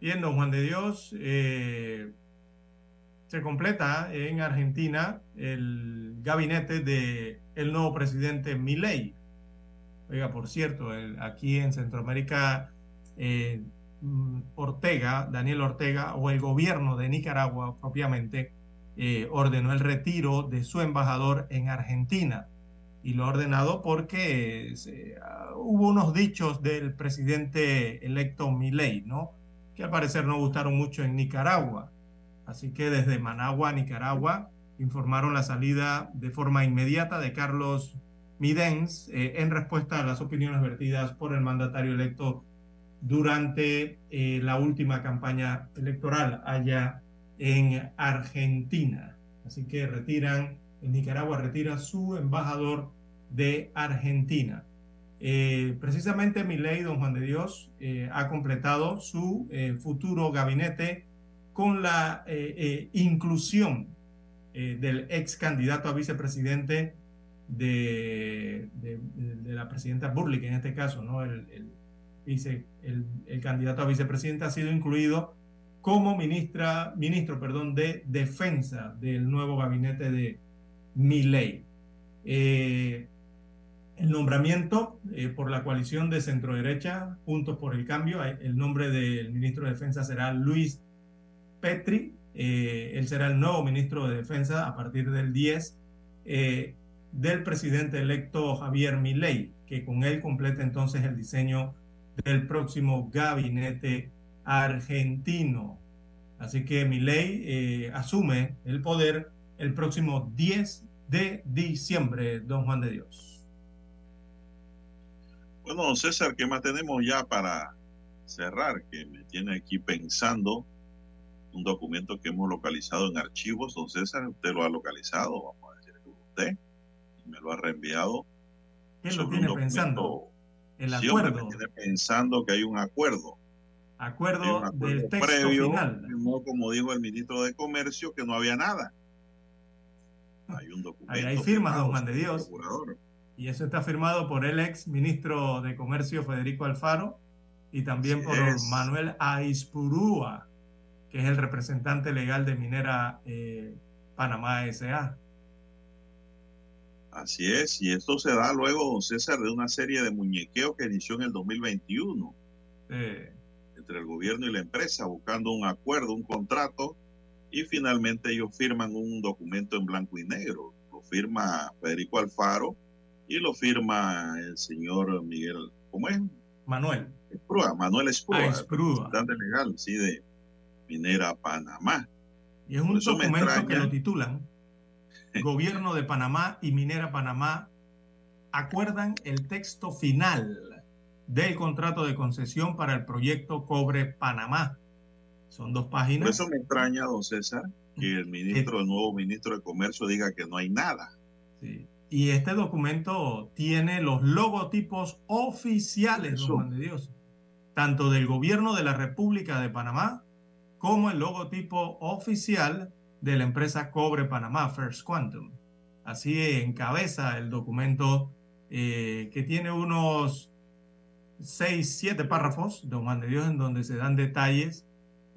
E: Bien, don Juan de Dios, eh, se completa en Argentina el gabinete de el nuevo presidente Milei. Oiga, por cierto, aquí en Centroamérica, eh, Ortega, Daniel Ortega, o el gobierno de Nicaragua propiamente, eh, ordenó el retiro de su embajador en Argentina. Y lo ha ordenado porque ah, hubo unos dichos del presidente electo Milei, ¿no? Que al parecer no gustaron mucho en Nicaragua. Así que desde Managua, Nicaragua, informaron la salida de forma inmediata de Carlos Midens eh, en respuesta a las opiniones vertidas por el mandatario electo durante eh, la última campaña electoral allá en Argentina. Así que retiran, Nicaragua retira su embajador de Argentina. Eh, precisamente mi ley, don Juan de Dios, ha completado su futuro gabinete con la eh, eh, inclusión eh, del ex candidato a vicepresidente de, la presidenta Burley, en este caso, ¿no? El, el, candidato a vicepresidente ha sido incluido como ministra, ministro perdón, de defensa del nuevo gabinete de Milley. el nombramiento por la coalición de centro derecha, Juntos por el Cambio, el nombre del ministro de Defensa será Luis Petri. Eh, él será el nuevo ministro de Defensa a partir del 10 eh, del presidente electo Javier Milei, que con él completa entonces el diseño del próximo gabinete argentino. Así que Milei eh, asume el poder el próximo 10 de diciembre, don Juan de Dios.
A: Bueno, César, ¿qué más tenemos ya para cerrar? Que me tiene aquí pensando un documento que hemos localizado en archivos. Don César, usted lo ha localizado, vamos a decir que usted, y me lo ha reenviado.
E: ¿Qué lo tiene pensando?
A: El acuerdo. me tiene pensando que hay un acuerdo.
E: Acuerdo, del texto final.
A: No como dijo el ministro de Comercio, que no había nada. Hay un documento.
E: Ahí hay firmas, don Juan de Dios. Y eso está firmado por el ex ministro de Comercio Federico Alfaro y también por Manuel Aispurúa que es el representante legal de Minera eh, Panamá S.A.
A: Así es, y esto se da luego, don César, de una serie de muñequeos que inició en el 2021 entre el gobierno y la empresa, buscando un acuerdo, un contrato, y finalmente ellos firman un documento en blanco y negro. Lo firma Federico Alfaro y lo firma el señor Miguel, ¿cómo es?
E: Manuel.
A: Esprúa, Manuel Esprúa,
E: Ah,
A: representante legal, sí, de Minera Panamá.
E: Y es un documento que lo titulan Gobierno de Panamá y Minera Panamá acuerdan el texto final del contrato de concesión para el proyecto Cobre Panamá. Son dos
A: Por
E: páginas.
A: eso me extraña, don César, que el ministro, el nuevo ministro de Comercio diga que no hay nada.
E: Sí. Y este documento tiene los logotipos oficiales, don Juan de Dios, tanto del gobierno de la República de Panamá como el logotipo oficial de la empresa Cobre Panamá, First Quantum. Así encabeza el documento eh, que tiene unos seis, siete párrafos, don Juan de Dios, en donde se dan detalles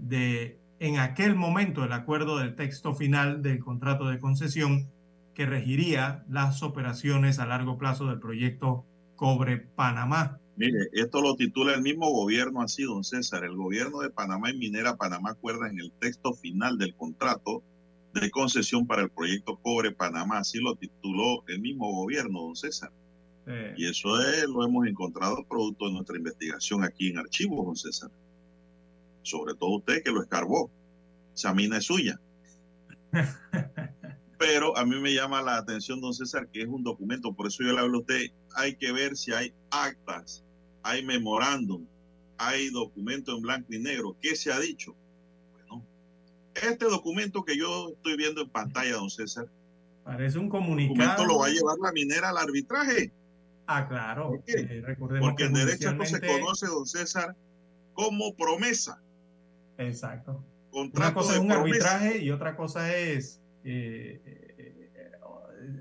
E: de, en aquel momento, el acuerdo del texto final del contrato de concesión que regiría las operaciones a largo plazo del proyecto Cobre Panamá.
A: Mire, esto lo titula el mismo gobierno así, don César. El gobierno de Panamá y Minera Panamá acuerdan en el texto final del contrato de concesión para el proyecto Cobre Panamá. Así lo tituló el mismo gobierno, don César.
E: Eh,
A: Y eso es, lo hemos encontrado producto de nuestra investigación aquí en archivos, don César. Sobre todo usted que lo escarbó. Esa mina es suya. Pero a mí me llama la atención, don César, que es un documento, por eso yo le hablo a usted, hay que ver si hay actas, hay memorándum, hay documento en blanco y negro. ¿Qué se ha dicho? Bueno, este documento que yo estoy viendo en pantalla, don César,
E: parece un
A: el
E: comunicado.
A: documento lo va a llevar la minera al arbitraje.
E: Ah, claro.
A: ¿Por?
E: Eh, recordemos
A: Porque
E: que
A: en derecho esto se conoce, don César, como promesa.
E: Exacto. Una cosa es un
A: promesa.
E: arbitraje y otra cosa es eh,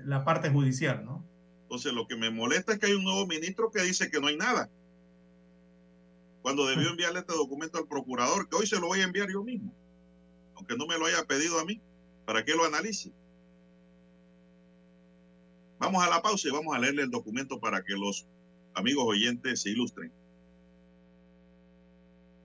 E: la parte judicial, ¿no?
A: Entonces, lo que me molesta es que hay un nuevo ministro que dice que no hay nada. Cuando debió enviarle este documento al procurador, que hoy se lo voy a enviar yo mismo, aunque no me lo haya pedido a mí, para que lo analice. Vamos a la pausa y vamos a leerle el documento para que los amigos oyentes se ilustren.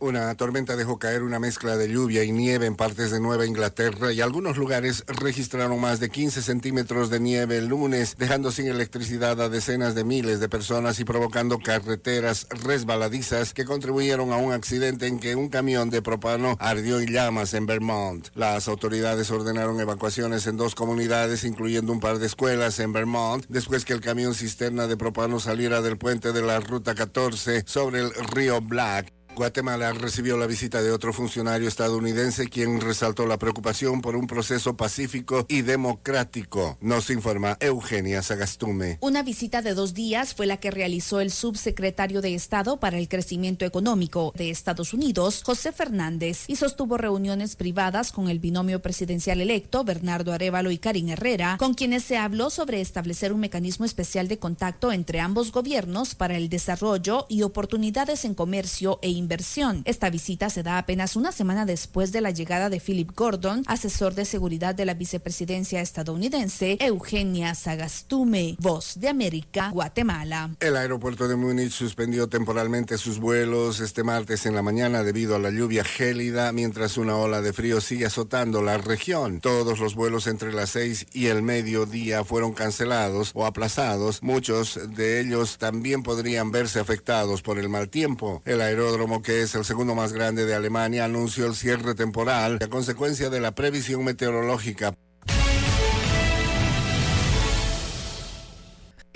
Q: Una tormenta dejó caer una mezcla de lluvia y nieve en partes de Nueva Inglaterra y algunos lugares registraron más de 15 centímetros de nieve el lunes, dejando sin electricidad a decenas de miles de personas y provocando carreteras resbaladizas que contribuyeron a un accidente en que un camión de propano ardió en llamas en Vermont. Las autoridades ordenaron evacuaciones en dos comunidades, incluyendo un par de escuelas en Vermont, después que el camión cisterna de propano saliera del puente de la Ruta 14 sobre el río Black. Guatemala recibió la visita de otro funcionario estadounidense quien resaltó la preocupación por un proceso pacífico y democrático. Nos informa Eugenia Sagastume.
R: Una visita de dos días fue la que realizó el subsecretario de Estado para el Crecimiento Económico de Estados Unidos, José Fernández, y sostuvo reuniones privadas con el binomio presidencial electo, Bernardo Arevalo y Karin Herrera, con quienes se habló sobre establecer un mecanismo especial de contacto entre ambos gobiernos para el desarrollo y oportunidades en comercio e inversión. Esta visita se da apenas una semana después de la llegada de Philip Gordon, asesor de seguridad de la vicepresidencia estadounidense, Eugenia Sagastume, Voz de América, Guatemala.
Q: El aeropuerto de Múnich suspendió temporalmente sus vuelos este martes en la mañana debido a la lluvia gélida, mientras una ola de frío sigue azotando la región. Todos los vuelos entre las 6 y el mediodía fueron cancelados o aplazados. Muchos de ellos también podrían verse afectados por el mal tiempo. El aeródromo, que es el segundo más grande de Alemania, anunció el cierre temporal a consecuencia de la previsión meteorológica.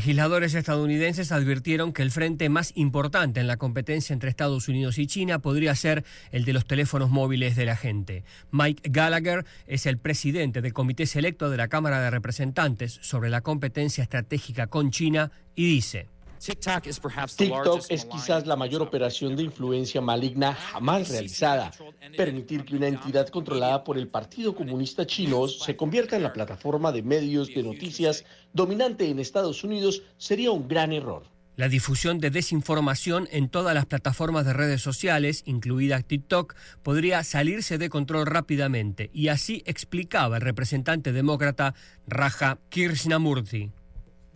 I: Legisladores estadounidenses advirtieron que el frente más importante en la competencia entre Estados Unidos y China podría ser el de los teléfonos móviles de la gente. Mike Gallagher es el presidente del Comité Selecto de la Cámara de Representantes sobre la competencia estratégica con China y dice.
S: TikTok es quizás la mayor operación de influencia maligna jamás realizada. Permitir que una entidad controlada por el Partido Comunista Chino se convierta en la plataforma de medios de noticias dominante en Estados Unidos sería un gran error.
I: La difusión de desinformación en todas las plataformas de redes sociales, incluida TikTok, podría salirse de control rápidamente, y así explicaba el representante demócrata Raja Krishnamurti.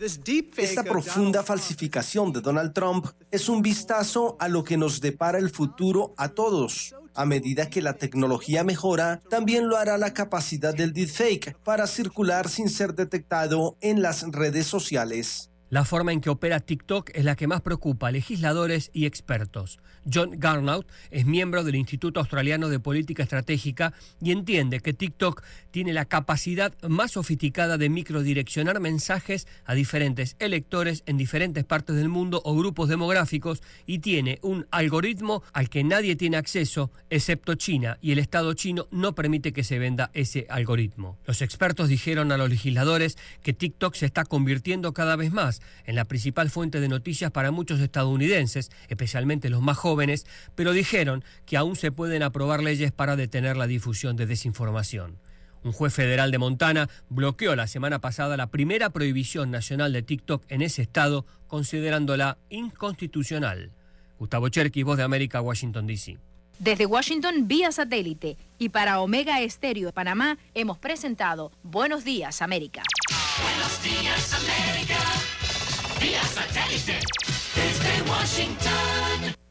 T: Esta profunda falsificación de Donald Trump es un vistazo a lo que nos depara el futuro a todos. A medida que la tecnología mejora, también lo hará la capacidad del deepfake para circular sin ser detectado en las redes sociales.
I: La forma en que opera TikTok es la que más preocupa a legisladores y expertos. John Garnaut es miembro del Instituto Australiano de Política Estratégica y entiende que TikTok tiene la capacidad más sofisticada de microdireccionar mensajes a diferentes electores en diferentes partes del mundo o grupos demográficos y tiene un algoritmo al que nadie tiene acceso excepto China y el Estado chino no permite que se venda ese algoritmo. Los expertos dijeron a los legisladores que TikTok se está convirtiendo cada vez más en la principal fuente de noticias para muchos estadounidenses, especialmente los más jóvenes, pero dijeron que aún se pueden aprobar leyes para detener la difusión de desinformación. Un juez federal de Montana bloqueó la semana pasada la primera prohibición nacional de TikTok en ese estado, considerándola inconstitucional. Gustavo Cherky, Voz de América, Washington, D.C.
U: Desde Washington, vía satélite. Y para Omega Estéreo de Panamá, hemos presentado Buenos Días, América. Buenos Días, América.
D: Vía satélite. Desde Washington.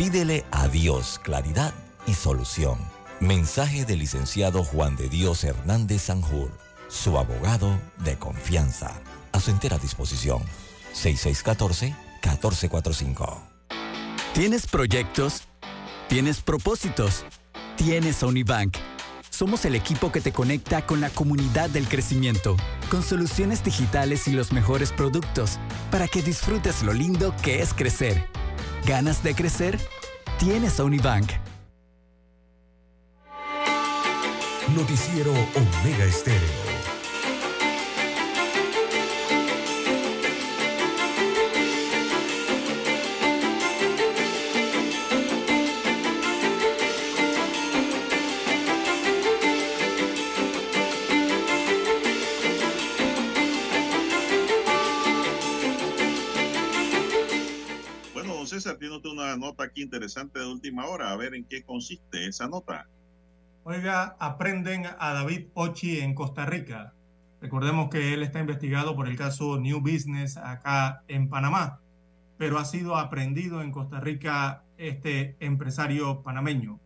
B: Pídele a Dios claridad y solución. Mensaje del licenciado Juan de Dios Hernández Sanjur, su abogado de confianza. A su entera disposición. 6614-1445.
M: ¿Tienes proyectos? ¿Tienes propósitos? Tienes Unibank somos el equipo que te conecta con la comunidad del crecimiento, con soluciones digitales y los mejores productos, para que disfrutes lo lindo que es crecer. ¿Ganas de crecer? Tienes a Unibank.
D: Noticiero Omega Estéreo.
A: Interesante de última hora, a ver en qué consiste esa nota.
E: Oiga, aprenden a David Ochi en Costa Rica. Recordemos que él está investigado por el caso New Business acá en Panamá, pero ha sido aprendido en Costa Rica este empresario panameño.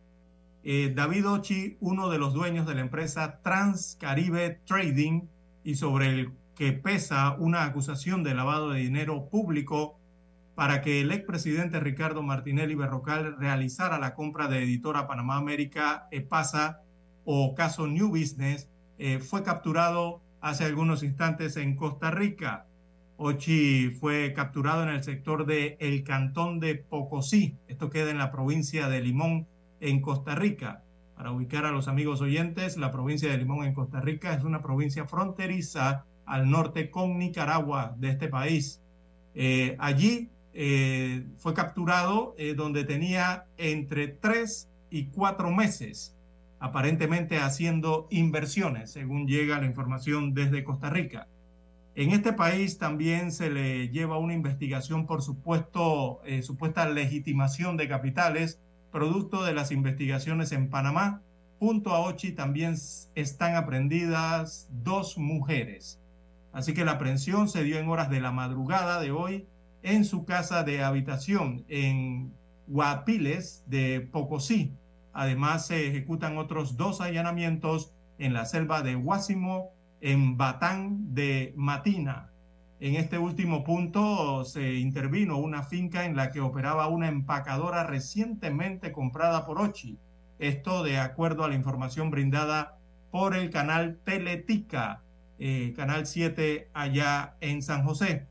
E: Eh, David Ochi, uno de los dueños de la empresa Transcaribe Trading y sobre el que pesa una acusación de lavado de dinero público para que el expresidente Ricardo Martinelli Berrocal realizara la compra de Editora Panamá América EPASA o caso New Business, eh, fue capturado hace algunos instantes en Costa Rica. Ochi fue capturado en el sector de el cantón de Pocosí. Esto queda en la provincia de Limón, en Costa Rica. Para ubicar a los amigos oyentes, la provincia de Limón en Costa Rica es una provincia fronteriza al norte con Nicaragua de este país. Eh, allí eh, fue capturado eh, donde tenía entre tres y cuatro meses, aparentemente haciendo inversiones, según llega la información desde Costa Rica. En este país también se le lleva una investigación por supuesto, eh, supuesta legitimación de capitales, producto de las investigaciones en Panamá. Junto a Ochi también están aprendidas dos mujeres. Así que la aprehensión se dio en horas de la madrugada de hoy en su casa de habitación en Guapiles de Pocosí. Además, se ejecutan otros dos allanamientos en la selva de Guásimo, en Batán de Matina. En este último punto se intervino una finca en la que operaba una empacadora recientemente comprada por Ochi. Esto de acuerdo a la información brindada por el canal Teletica, eh, Canal 7 allá en San José.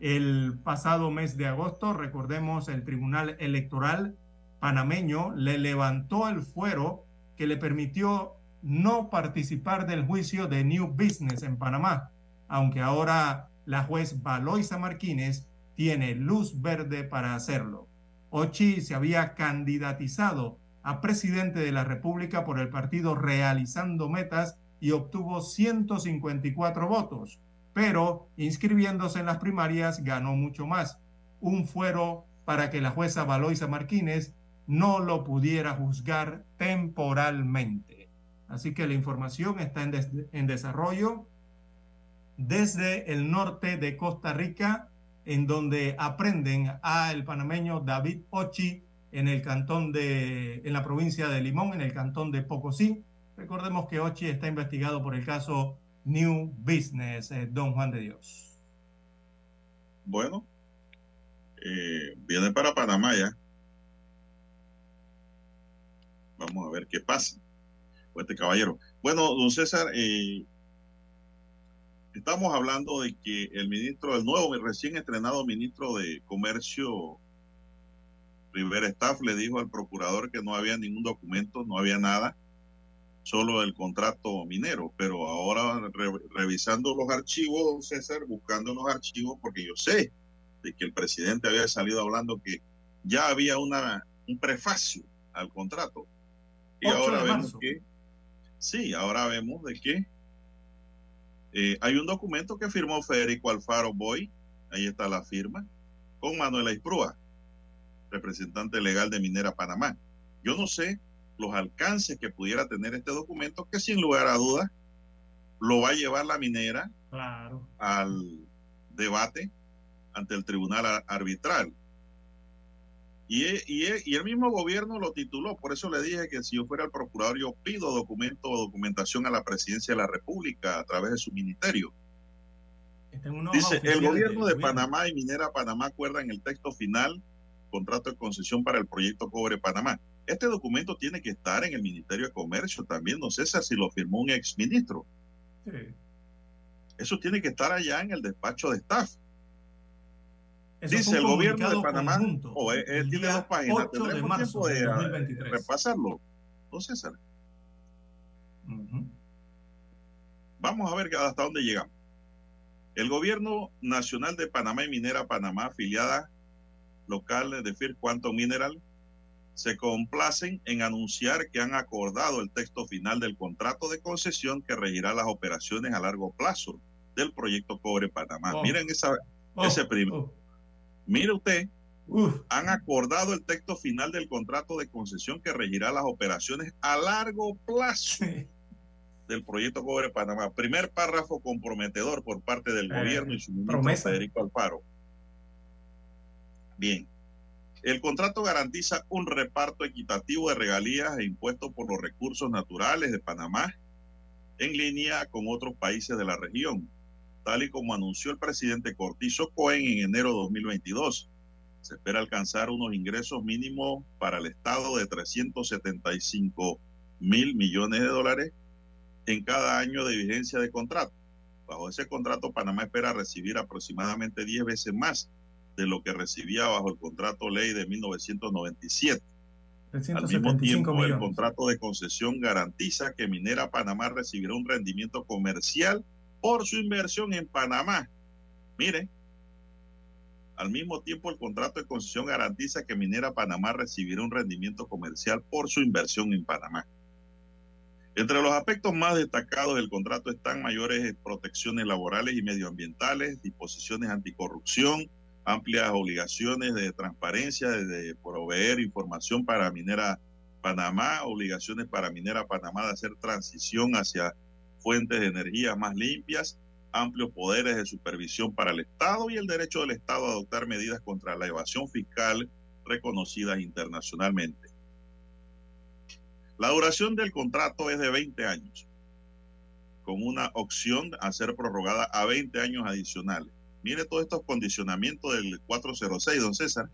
E: El pasado mes de agosto, recordemos, el Tribunal Electoral panameño le levantó el fuero que le permitió no participar del juicio de New Business en Panamá, aunque ahora la juez Valoisa Martínez tiene luz verde para hacerlo. Ochi se había candidatizado a presidente de la República por el partido Realizando Metas y obtuvo 154 votos pero inscribiéndose en las primarias ganó mucho más. Un fuero para que la jueza Valoisa Martínez no lo pudiera juzgar temporalmente. Así que la información está en, desarrollo desde el norte de Costa Rica, en donde aprenden al panameño David Ochi en el cantón de, en la provincia de Limón, en el cantón de Pocosí. Recordemos que Ochi está investigado por el caso New Business, eh, don Juan de Dios?
A: Bueno, eh, viene para Panamá ya. Vamos a ver qué pasa con este caballero. Bueno, don César, eh, estamos hablando de que el ministro, el nuevo, recién estrenado ministro de Comercio, Rivera Staff, le dijo al procurador que no había ningún documento, no había nada solo el contrato minero, pero ahora revisando los archivos, César, buscando los archivos, porque yo sé de que el presidente había salido hablando que ya había una, un prefacio al contrato. Y ahora vemos que, sí, ahora vemos de que eh, hay un documento que firmó Federico Alfaro Boy, ahí está la firma, con Manuela Isprúa, representante legal de Minera Panamá. Yo no sé los alcances que pudiera tener este documento, que sin lugar a dudas lo va a llevar la minera al debate ante el tribunal arbitral. Y, y, y, el mismo gobierno lo tituló, por eso le dije que si yo fuera el procurador, yo pido documento o documentación a la presidencia de la República a través de su ministerio. Dice, el gobierno de Panamá y Minera Panamá acuerdan el texto final, contrato de concesión para el proyecto Cobre Panamá. Este documento tiene que estar en el Ministerio de Comercio también, no sé si lo firmó un exministro. Sí. Eso tiene que estar allá en el despacho de staff. Dice el gobierno de Panamá, o él, tiene dos páginas, tendremos tiempo de, de repasarlo. No, César. Vamos a ver hasta dónde llegamos. El gobierno nacional de Panamá y Minera Panamá, afiliada local de FIR Quantum Mineral, se complacen en anunciar que han acordado el texto final del contrato de concesión que regirá las operaciones a largo plazo del proyecto Cobre Panamá. Oh. Miren esa, oh. ese primer. Oh. Mire usted, han acordado el texto final del contrato de concesión que regirá las operaciones a largo plazo del proyecto Cobre Panamá. Primer párrafo comprometedor por parte del eh, gobierno y su ministro Federico Alfaro. Bien, el contrato garantiza un reparto equitativo de regalías e impuestos por los recursos naturales de Panamá en línea con otros países de la región, tal y como anunció el presidente Cortizo Cohen en enero de 2022. Se espera alcanzar unos ingresos mínimos para el Estado de 375 mil millones de dólares en cada año de vigencia de contrato. Bajo ese contrato, Panamá espera recibir aproximadamente 10 veces más de lo que recibía bajo el contrato ley de 1997. Al mismo tiempo, el contrato de concesión garantiza que Minera Panamá recibirá un rendimiento comercial por su inversión en Panamá. Mire, al mismo tiempo, el contrato de concesión garantiza que Minera Panamá recibirá un rendimiento comercial por su inversión en Panamá. Entre los aspectos más destacados del contrato están mayores protecciones laborales y medioambientales, disposiciones anticorrupción, amplias obligaciones de transparencia, de proveer información para Minera Panamá, obligaciones para Minera Panamá de hacer transición hacia fuentes de energía más limpias, amplios poderes de supervisión para el Estado y el derecho del Estado a adoptar medidas contra la evasión fiscal reconocidas internacionalmente. La duración del contrato es de 20 años, con una opción a ser prorrogada a 20 años adicionales. Mire todos estos condicionamientos del 406, don César.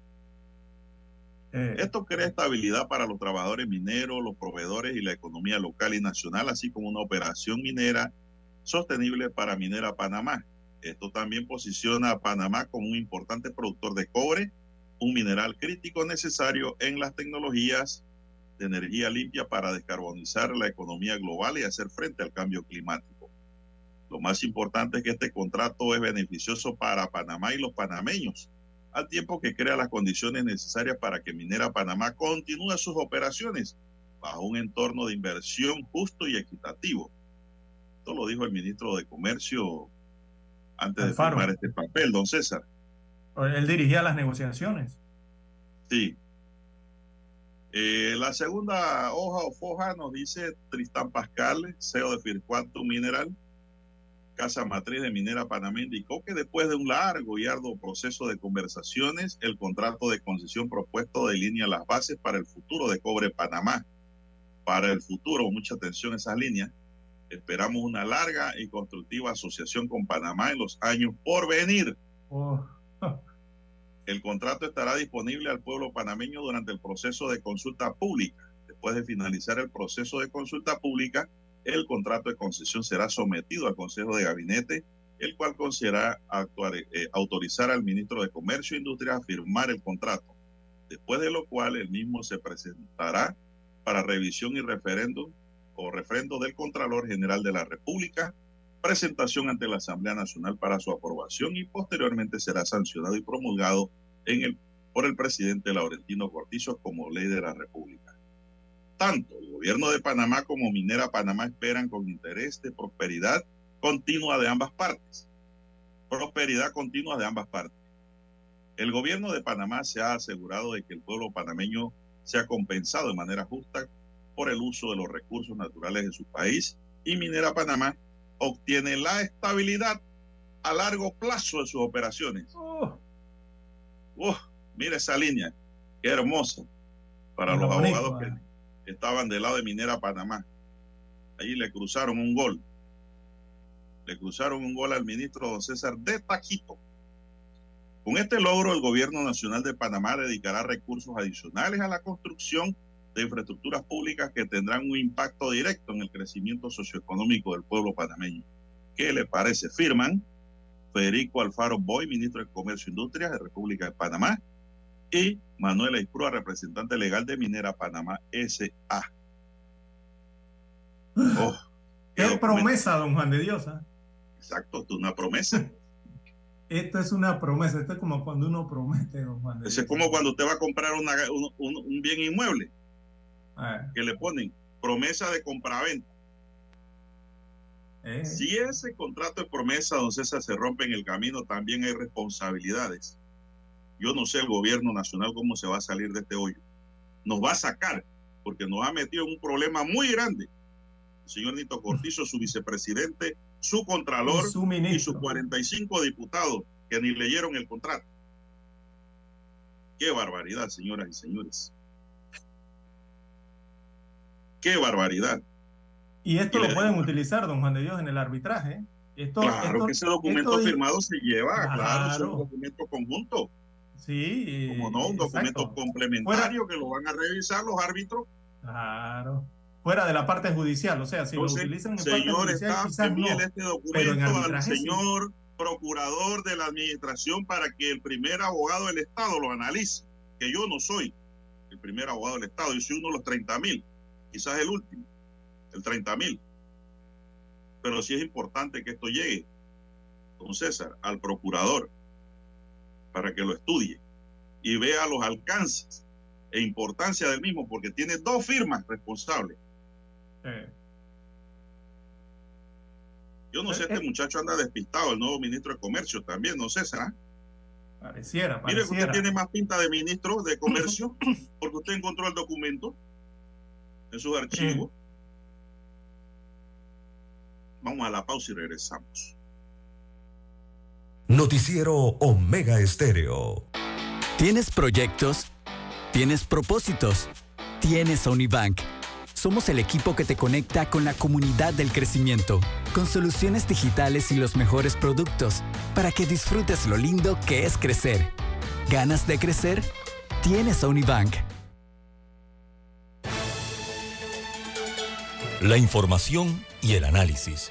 E: Eh,
A: Esto crea estabilidad para los trabajadores mineros, los proveedores y la economía local y nacional, así como una operación minera sostenible para Minera Panamá. Esto también posiciona a Panamá como un importante productor de cobre, un mineral crítico necesario en las tecnologías de energía limpia para descarbonizar la economía global y hacer frente al cambio climático. Lo más importante es que este contrato es beneficioso para Panamá y los panameños, al tiempo que crea las condiciones necesarias para que Minera Panamá continúe sus operaciones bajo un entorno de inversión justo y equitativo. Esto lo dijo el ministro de Comercio antes de firmar este papel, don César.
E: Él dirigía las negociaciones.
A: Sí. Eh, la segunda hoja o foja nos dice Tristán Pascal, CEO de Firquantum Mineral, casa matriz de Minera Panamá, indicó que después de un largo y arduo proceso de conversaciones, el contrato de concesión propuesto delinea las bases para el futuro de Cobre Panamá. Para el futuro, mucha atención a esas líneas, esperamos una larga y constructiva asociación con Panamá en los años por venir.
E: Oh,
A: El contrato estará disponible al pueblo panameño durante el proceso de consulta pública. Después de finalizar el proceso de consulta pública, el contrato de concesión será sometido al Consejo de Gabinete, el cual considerará eh, autorizar al ministro de Comercio e Industria a firmar el contrato, después de lo cual el mismo se presentará para revisión y referéndum o refrendo del Contralor General de la República, presentación ante la Asamblea Nacional para su aprobación y posteriormente será sancionado y promulgado por el presidente Laurentino Cortizo como ley de la República. Tanto el gobierno de Panamá como Minera Panamá esperan con interés de prosperidad continua de ambas partes. Prosperidad continua de ambas partes. El gobierno de Panamá se ha asegurado de que el pueblo panameño sea compensado de manera justa por el uso de los recursos naturales de su país y Minera Panamá obtiene la estabilidad a largo plazo de sus operaciones.
E: oh,
A: Uf, mira esa línea, qué hermosa para
E: Lo
A: los
E: bonito,
A: abogados
E: ah.
A: Estaban del lado de Minera Panamá. Ahí le cruzaron un gol. Le cruzaron un gol al ministro don César de Taquito. Con este logro, el gobierno nacional de Panamá dedicará recursos adicionales a la construcción de infraestructuras públicas que tendrán un impacto directo en el crecimiento socioeconómico del pueblo panameño. ¿Qué le parece? Firman Federico Alfaro Boy, ministro de Comercio e Industria de República de Panamá, y Manuela Isprúa, representante legal de Minera Panamá S.A. Oh,
E: qué promesa, don Juan de Dios. ¿ah?
A: Exacto, es una promesa.
E: Esto es una promesa. Esto es como cuando uno promete, don Juan de
A: Eso
E: Dios.
A: es como cuando usted va a comprar una- un, un- un bien inmueble,
E: Ah,
A: que le ponen promesa de compraventa.
E: eh,
A: Si ese contrato de promesa, don César, se rompe en el camino, también hay responsabilidades. Yo no sé el gobierno nacional cómo se va a salir de este hoyo. Nos va a sacar, porque nos ha metido en un problema muy grande. El señor Nito Cortizo, su vicepresidente, su contralor
E: Y su
A: y sus 45 diputados que ni leyeron el contrato. Qué barbaridad, señoras y señores. Qué barbaridad.
E: Y esto
A: Y
E: lo pueden utilizar, don Juan de Dios, en el arbitraje. Esto,
A: Claro
E: esto-
A: que ese documento
E: esto-
A: firmado se lleva, claro, es un documento conjunto.
E: Sí.
A: Como no, un documento
E: exacto.
A: complementario que lo van a revisar los árbitros.
E: Claro. Fuera de la parte judicial, o sea, si
A: Entonces,
E: lo utilizan en parte
A: señor
E: judicial,
A: staff,
E: quizás no.
A: este documento al
E: arbitraje sí.
A: señor procurador de la administración para que el primer abogado del Estado lo analice, que yo no soy el primer abogado del Estado, yo soy uno de los 30 mil, quizás el último, el 30 mil. Pero sí es importante que esto llegue, don César, al procurador, para que lo estudie y vea los alcances e importancia del mismo, porque tiene dos firmas responsables.
E: Eh,
A: Yo no sé, este muchacho anda despistado, el nuevo ministro de Comercio también, no sé, ¿será?
E: pareciera,
A: Mire, usted
E: pareciera.
A: tiene más pinta de ministro de Comercio, porque usted encontró el documento en sus archivos. Vamos a la pausa y regresamos.
D: Noticiero Omega Estéreo.
M: ¿Tienes proyectos? ¿Tienes propósitos? ¿Tienes Unibank? Somos el equipo que te conecta con la comunidad del crecimiento, con soluciones digitales y los mejores productos, para que disfrutes lo lindo que es crecer. ¿Ganas de crecer? Tienes Unibank.
B: La información y el análisis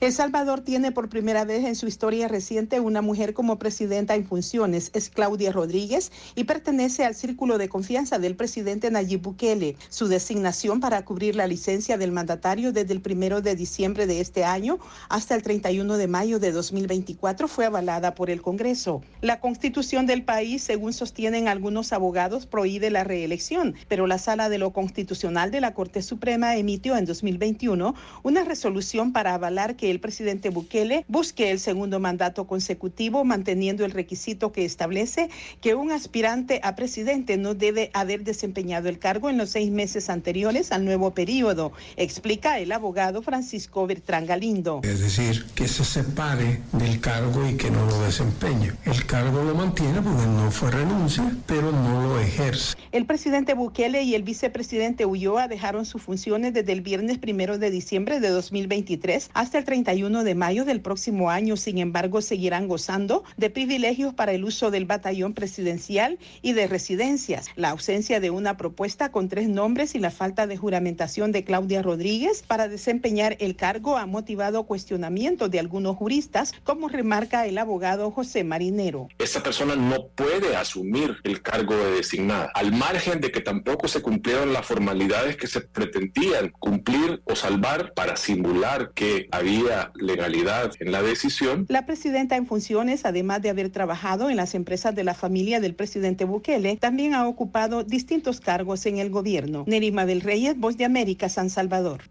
V: El Salvador tiene por primera vez en su historia reciente una mujer como presidenta en funciones. Es Claudia Rodríguez y pertenece al círculo de confianza del presidente Nayib Bukele. Su designación para cubrir la licencia del mandatario desde el primero de diciembre de este año hasta el 31 de mayo de 2024 fue avalada por el Congreso. La constitución del país, según sostienen algunos abogados, prohíbe la reelección, pero la Sala de lo Constitucional de la Corte Suprema emitió en 2021 una resolución para avalar que el presidente Bukele busque el segundo mandato consecutivo, manteniendo el requisito que establece que un aspirante a presidente no debe haber desempeñado el cargo en los seis meses anteriores al nuevo periodo, explica el abogado Francisco Bertrán Galindo.
W: Es decir, que se separe del cargo y que no lo desempeñe. El cargo lo mantiene porque no fue renuncia, pero no lo ejerce.
V: El presidente Bukele y el vicepresidente Ulloa dejaron sus funciones desde el viernes primero de diciembre de 2023 hasta el 31 de mayo del próximo año. Sin embargo, seguirán gozando de privilegios para el uso del batallón presidencial y de residencias. La ausencia de una propuesta con tres nombres y la falta de juramentación de Claudia Rodríguez para desempeñar el cargo ha motivado cuestionamientos de algunos juristas, como remarca el abogado José Marinero.
X: Esa persona no puede asumir el cargo de designada, al margen de que tampoco se cumplieron las formalidades que se pretendían cumplir o salvar para simular que había legalidad en la decisión.
V: La presidenta en funciones, además de haber trabajado en las empresas de la familia del presidente Bukele, también ha ocupado distintos cargos en el gobierno. Nerima del Reyes, Voz de América, San Salvador.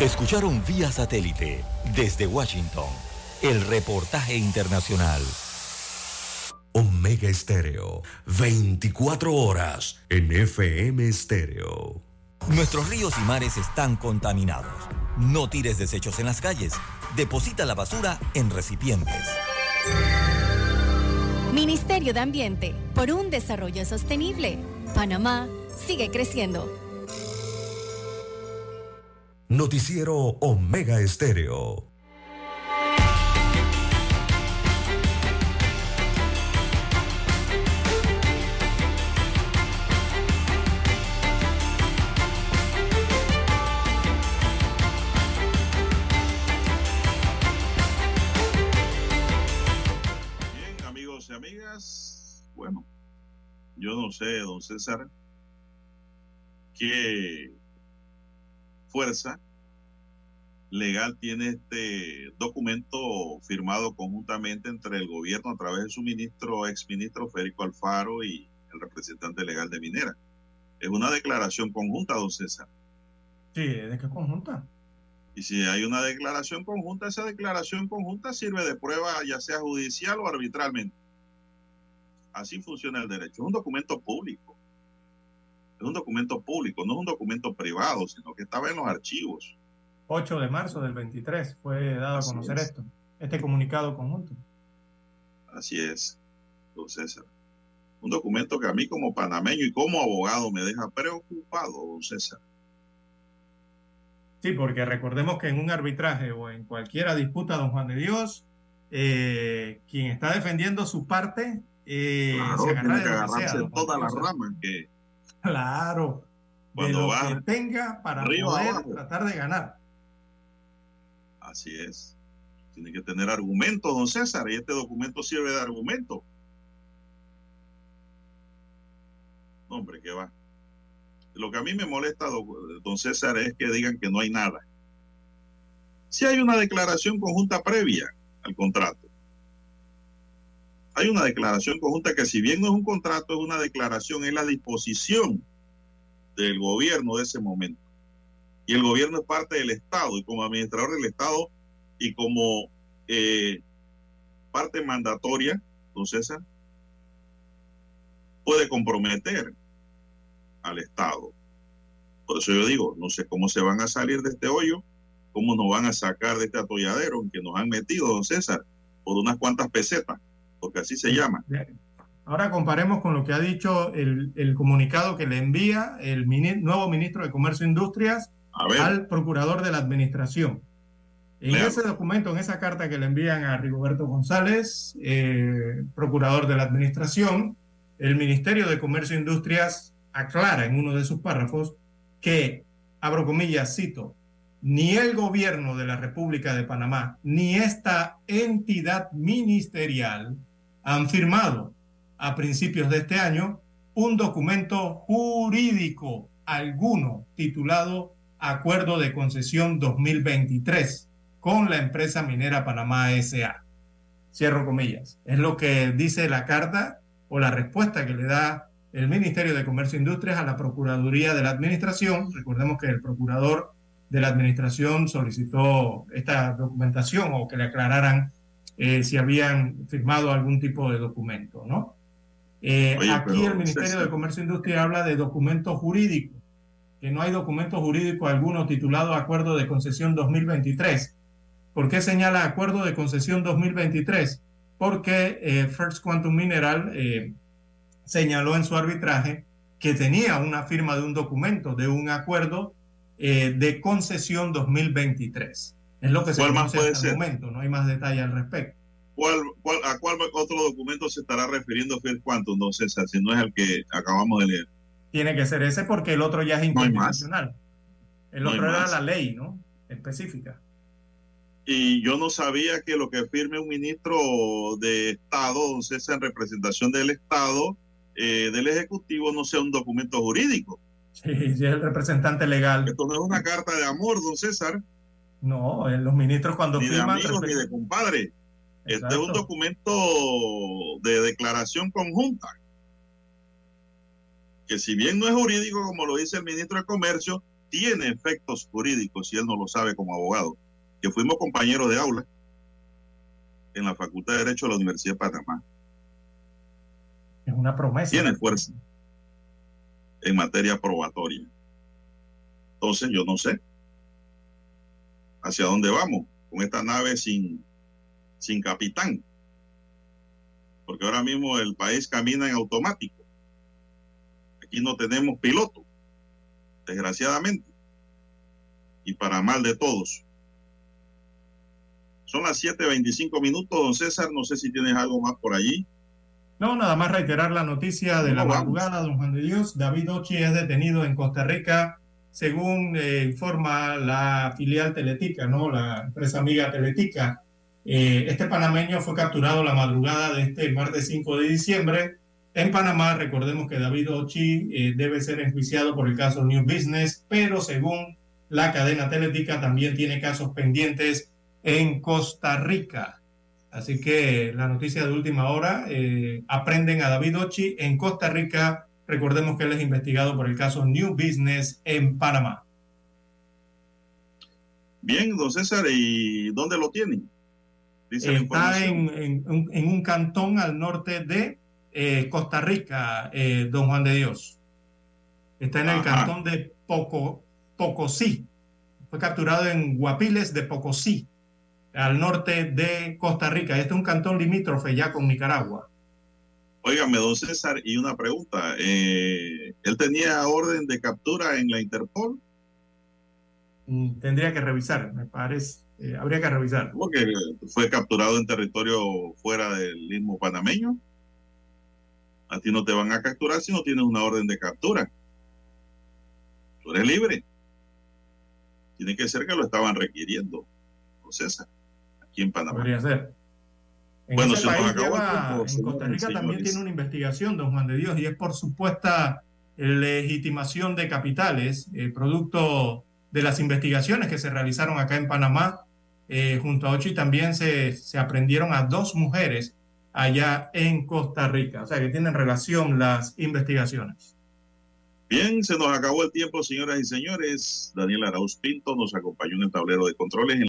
B: Escucharon vía satélite desde Washington el reportaje internacional.
D: Omega Estéreo, 24 horas en FM Estéreo.
B: Nuestros ríos y mares están contaminados. No tires desechos en las calles. Deposita la basura en recipientes.
J: Ministerio de Ambiente, por un desarrollo sostenible. Panamá sigue creciendo.
D: Noticiero Omega Estéreo.
A: Yo no sé, don César, qué fuerza legal tiene este documento firmado conjuntamente entre el gobierno a través de su ministro, exministro Federico Alfaro y el representante legal de Minera. Es una declaración conjunta, don César.
E: Sí, ¿de qué conjunta?
A: Y si hay una declaración conjunta, esa declaración conjunta sirve de prueba ya sea judicial o arbitralmente. Así funciona el derecho. Es un documento público. Es un documento público, no es un documento privado, sino que estaba en los archivos.
E: 8 de marzo del 23 fue dado a conocer
A: es.
E: esto, este comunicado conjunto.
A: Así es, don César. Un documento que a mí como panameño y como abogado me deja preocupado, don César.
E: Sí, porque recordemos que en un arbitraje o en cualquier disputa, don Juan de Dios, eh, quien está defendiendo su parte eh,
A: Claro,
E: se
A: tiene que
E: de
A: agarrarse de
E: de
A: las
E: Dios.
A: ramas que
E: Claro, de
A: Cuando
E: lo
A: va
E: que tenga para
A: arriba,
E: poder
A: abajo.
E: tratar de ganar.
A: Así es. Tiene que tener argumentos, don César, y este documento sirve de argumento. Hombre, que va. Lo que a mí me molesta, don César, es que digan que no hay nada. Si hay una declaración conjunta previa al contrato. Hay una declaración conjunta que si bien no es un contrato, es una declaración, es la disposición del gobierno de ese momento. Y el gobierno es parte del Estado y como administrador del Estado y como eh, parte mandatoria, don César, puede comprometer al Estado. Por eso yo digo, no sé cómo se van a salir de este hoyo, cómo nos van a sacar de este atolladero en que nos han metido, don César, por unas cuantas pesetas, porque así se llama.
E: Ahora comparemos con lo que ha dicho el, el comunicado que le envía el nuevo ministro de Comercio e Industrias al procurador de la Administración. En ese documento, en esa carta que le envían a Rigoberto González, eh, procurador de la Administración, el Ministerio de Comercio e Industrias aclara en uno de sus párrafos que, abro comillas, cito, ni el gobierno de la República de Panamá ni esta entidad ministerial han firmado a principios de este año un documento jurídico alguno titulado Acuerdo de Concesión 2023 con la empresa minera Panamá SA. Cierro comillas. Es lo que dice la carta o la respuesta que le da el Ministerio de Comercio e Industrias a la Procuraduría de la Administración. Recordemos que el procurador de la Administración solicitó esta documentación o que le aclararan eh, si habían firmado algún tipo de documento, ¿no? Eh, aquí el Ministerio de Comercio e Industria habla de documentos jurídicos, que no hay documento jurídico alguno titulado Acuerdo de Concesión 2023. ¿Por qué señala Acuerdo de Concesión 2023? Porque eh, First Quantum Mineral señaló en su arbitraje que tenía una firma de un documento, de un acuerdo eh, de concesión 2023. Es lo que se conoce hasta el momento, no hay más detalle al respecto.
A: ¿Cuál, cuál, a cuál otro documento se estará refiriendo Phil Quantum, don César, si no es el que acabamos de leer?
E: Tiene que ser ese porque el otro ya es inconstitucional. el otro era la ley, ¿no? Específica.
A: Y yo no sabía que lo que firme un ministro de Estado, don César, en representación del Estado, eh, del Ejecutivo no sea un documento jurídico.
E: Sí, es el representante legal.
A: Esto no es una carta de amor, don César.
E: No, eh, los ministros cuando
A: ni firman... de amigos ni de compadre. Este es un documento de declaración conjunta. Que si bien no es jurídico, como lo dice el ministro de Comercio, tiene efectos jurídicos, si él no lo sabe como abogado. Que fuimos compañeros de aula en la Facultad de Derecho de la Universidad de Panamá.
E: Es una promesa.
A: Tiene fuerza en materia probatoria. Entonces, yo no sé hacia dónde vamos con esta nave sin, sin capitán. Porque ahora mismo el país camina en automático. Aquí no tenemos piloto, desgraciadamente. Y para mal de todos. Son las 7.25 minutos, don César. No sé si tienes algo más por allí.
E: No, nada más reiterar la noticia de la madrugada, don Juan de Dios. David Ochi es detenido en Costa Rica, según eh, informa la filial Teletica, ¿no? La empresa amiga Teletica. Eh, este panameño fue capturado la madrugada de este martes 5 de diciembre en Panamá. Recordemos que David Ochi eh, debe ser enjuiciado por el caso New Business, pero según la cadena Teletica también tiene casos pendientes en Costa Rica. Así que la noticia de última hora, aprenden a David Ochi en Costa Rica. Recordemos que él es investigado por el caso New Business en Panamá.
A: Bien, don César, ¿y dónde lo tienen?
E: Está en, un cantón al norte de eh, Costa Rica, eh, don Juan de Dios. Está en el cantón de Poco, Pocosí. Fue capturado en Guapiles de Pocosí al norte de Costa Rica. Este es un cantón limítrofe ya con Nicaragua.
A: Óigame, don César, y una pregunta. Eh, ¿Él tenía orden de captura en la Interpol?
E: Mm, tendría que revisar, me parece. Eh, habría que revisar.
A: Porque fue capturado en territorio fuera del mismo panameño. A ti no te van a capturar si no tienes una orden de captura. Tú eres libre. Tiene que ser que lo estaban requiriendo, don César en Panamá.
E: Podría ser. En bueno, ese país lleva, en Costa Rica también tiene una investigación, don Juan de Dios, y es por supuesta legitimación de capitales, eh, producto de las investigaciones que se realizaron acá en Panamá. Eh, junto a Ochi también se, se aprendieron a dos mujeres allá en Costa Rica. O sea que tienen relación las investigaciones.
A: Bien, se nos acabó el tiempo, señoras y señores. Daniel Arauz Pinto nos acompañó en el tablero de controles.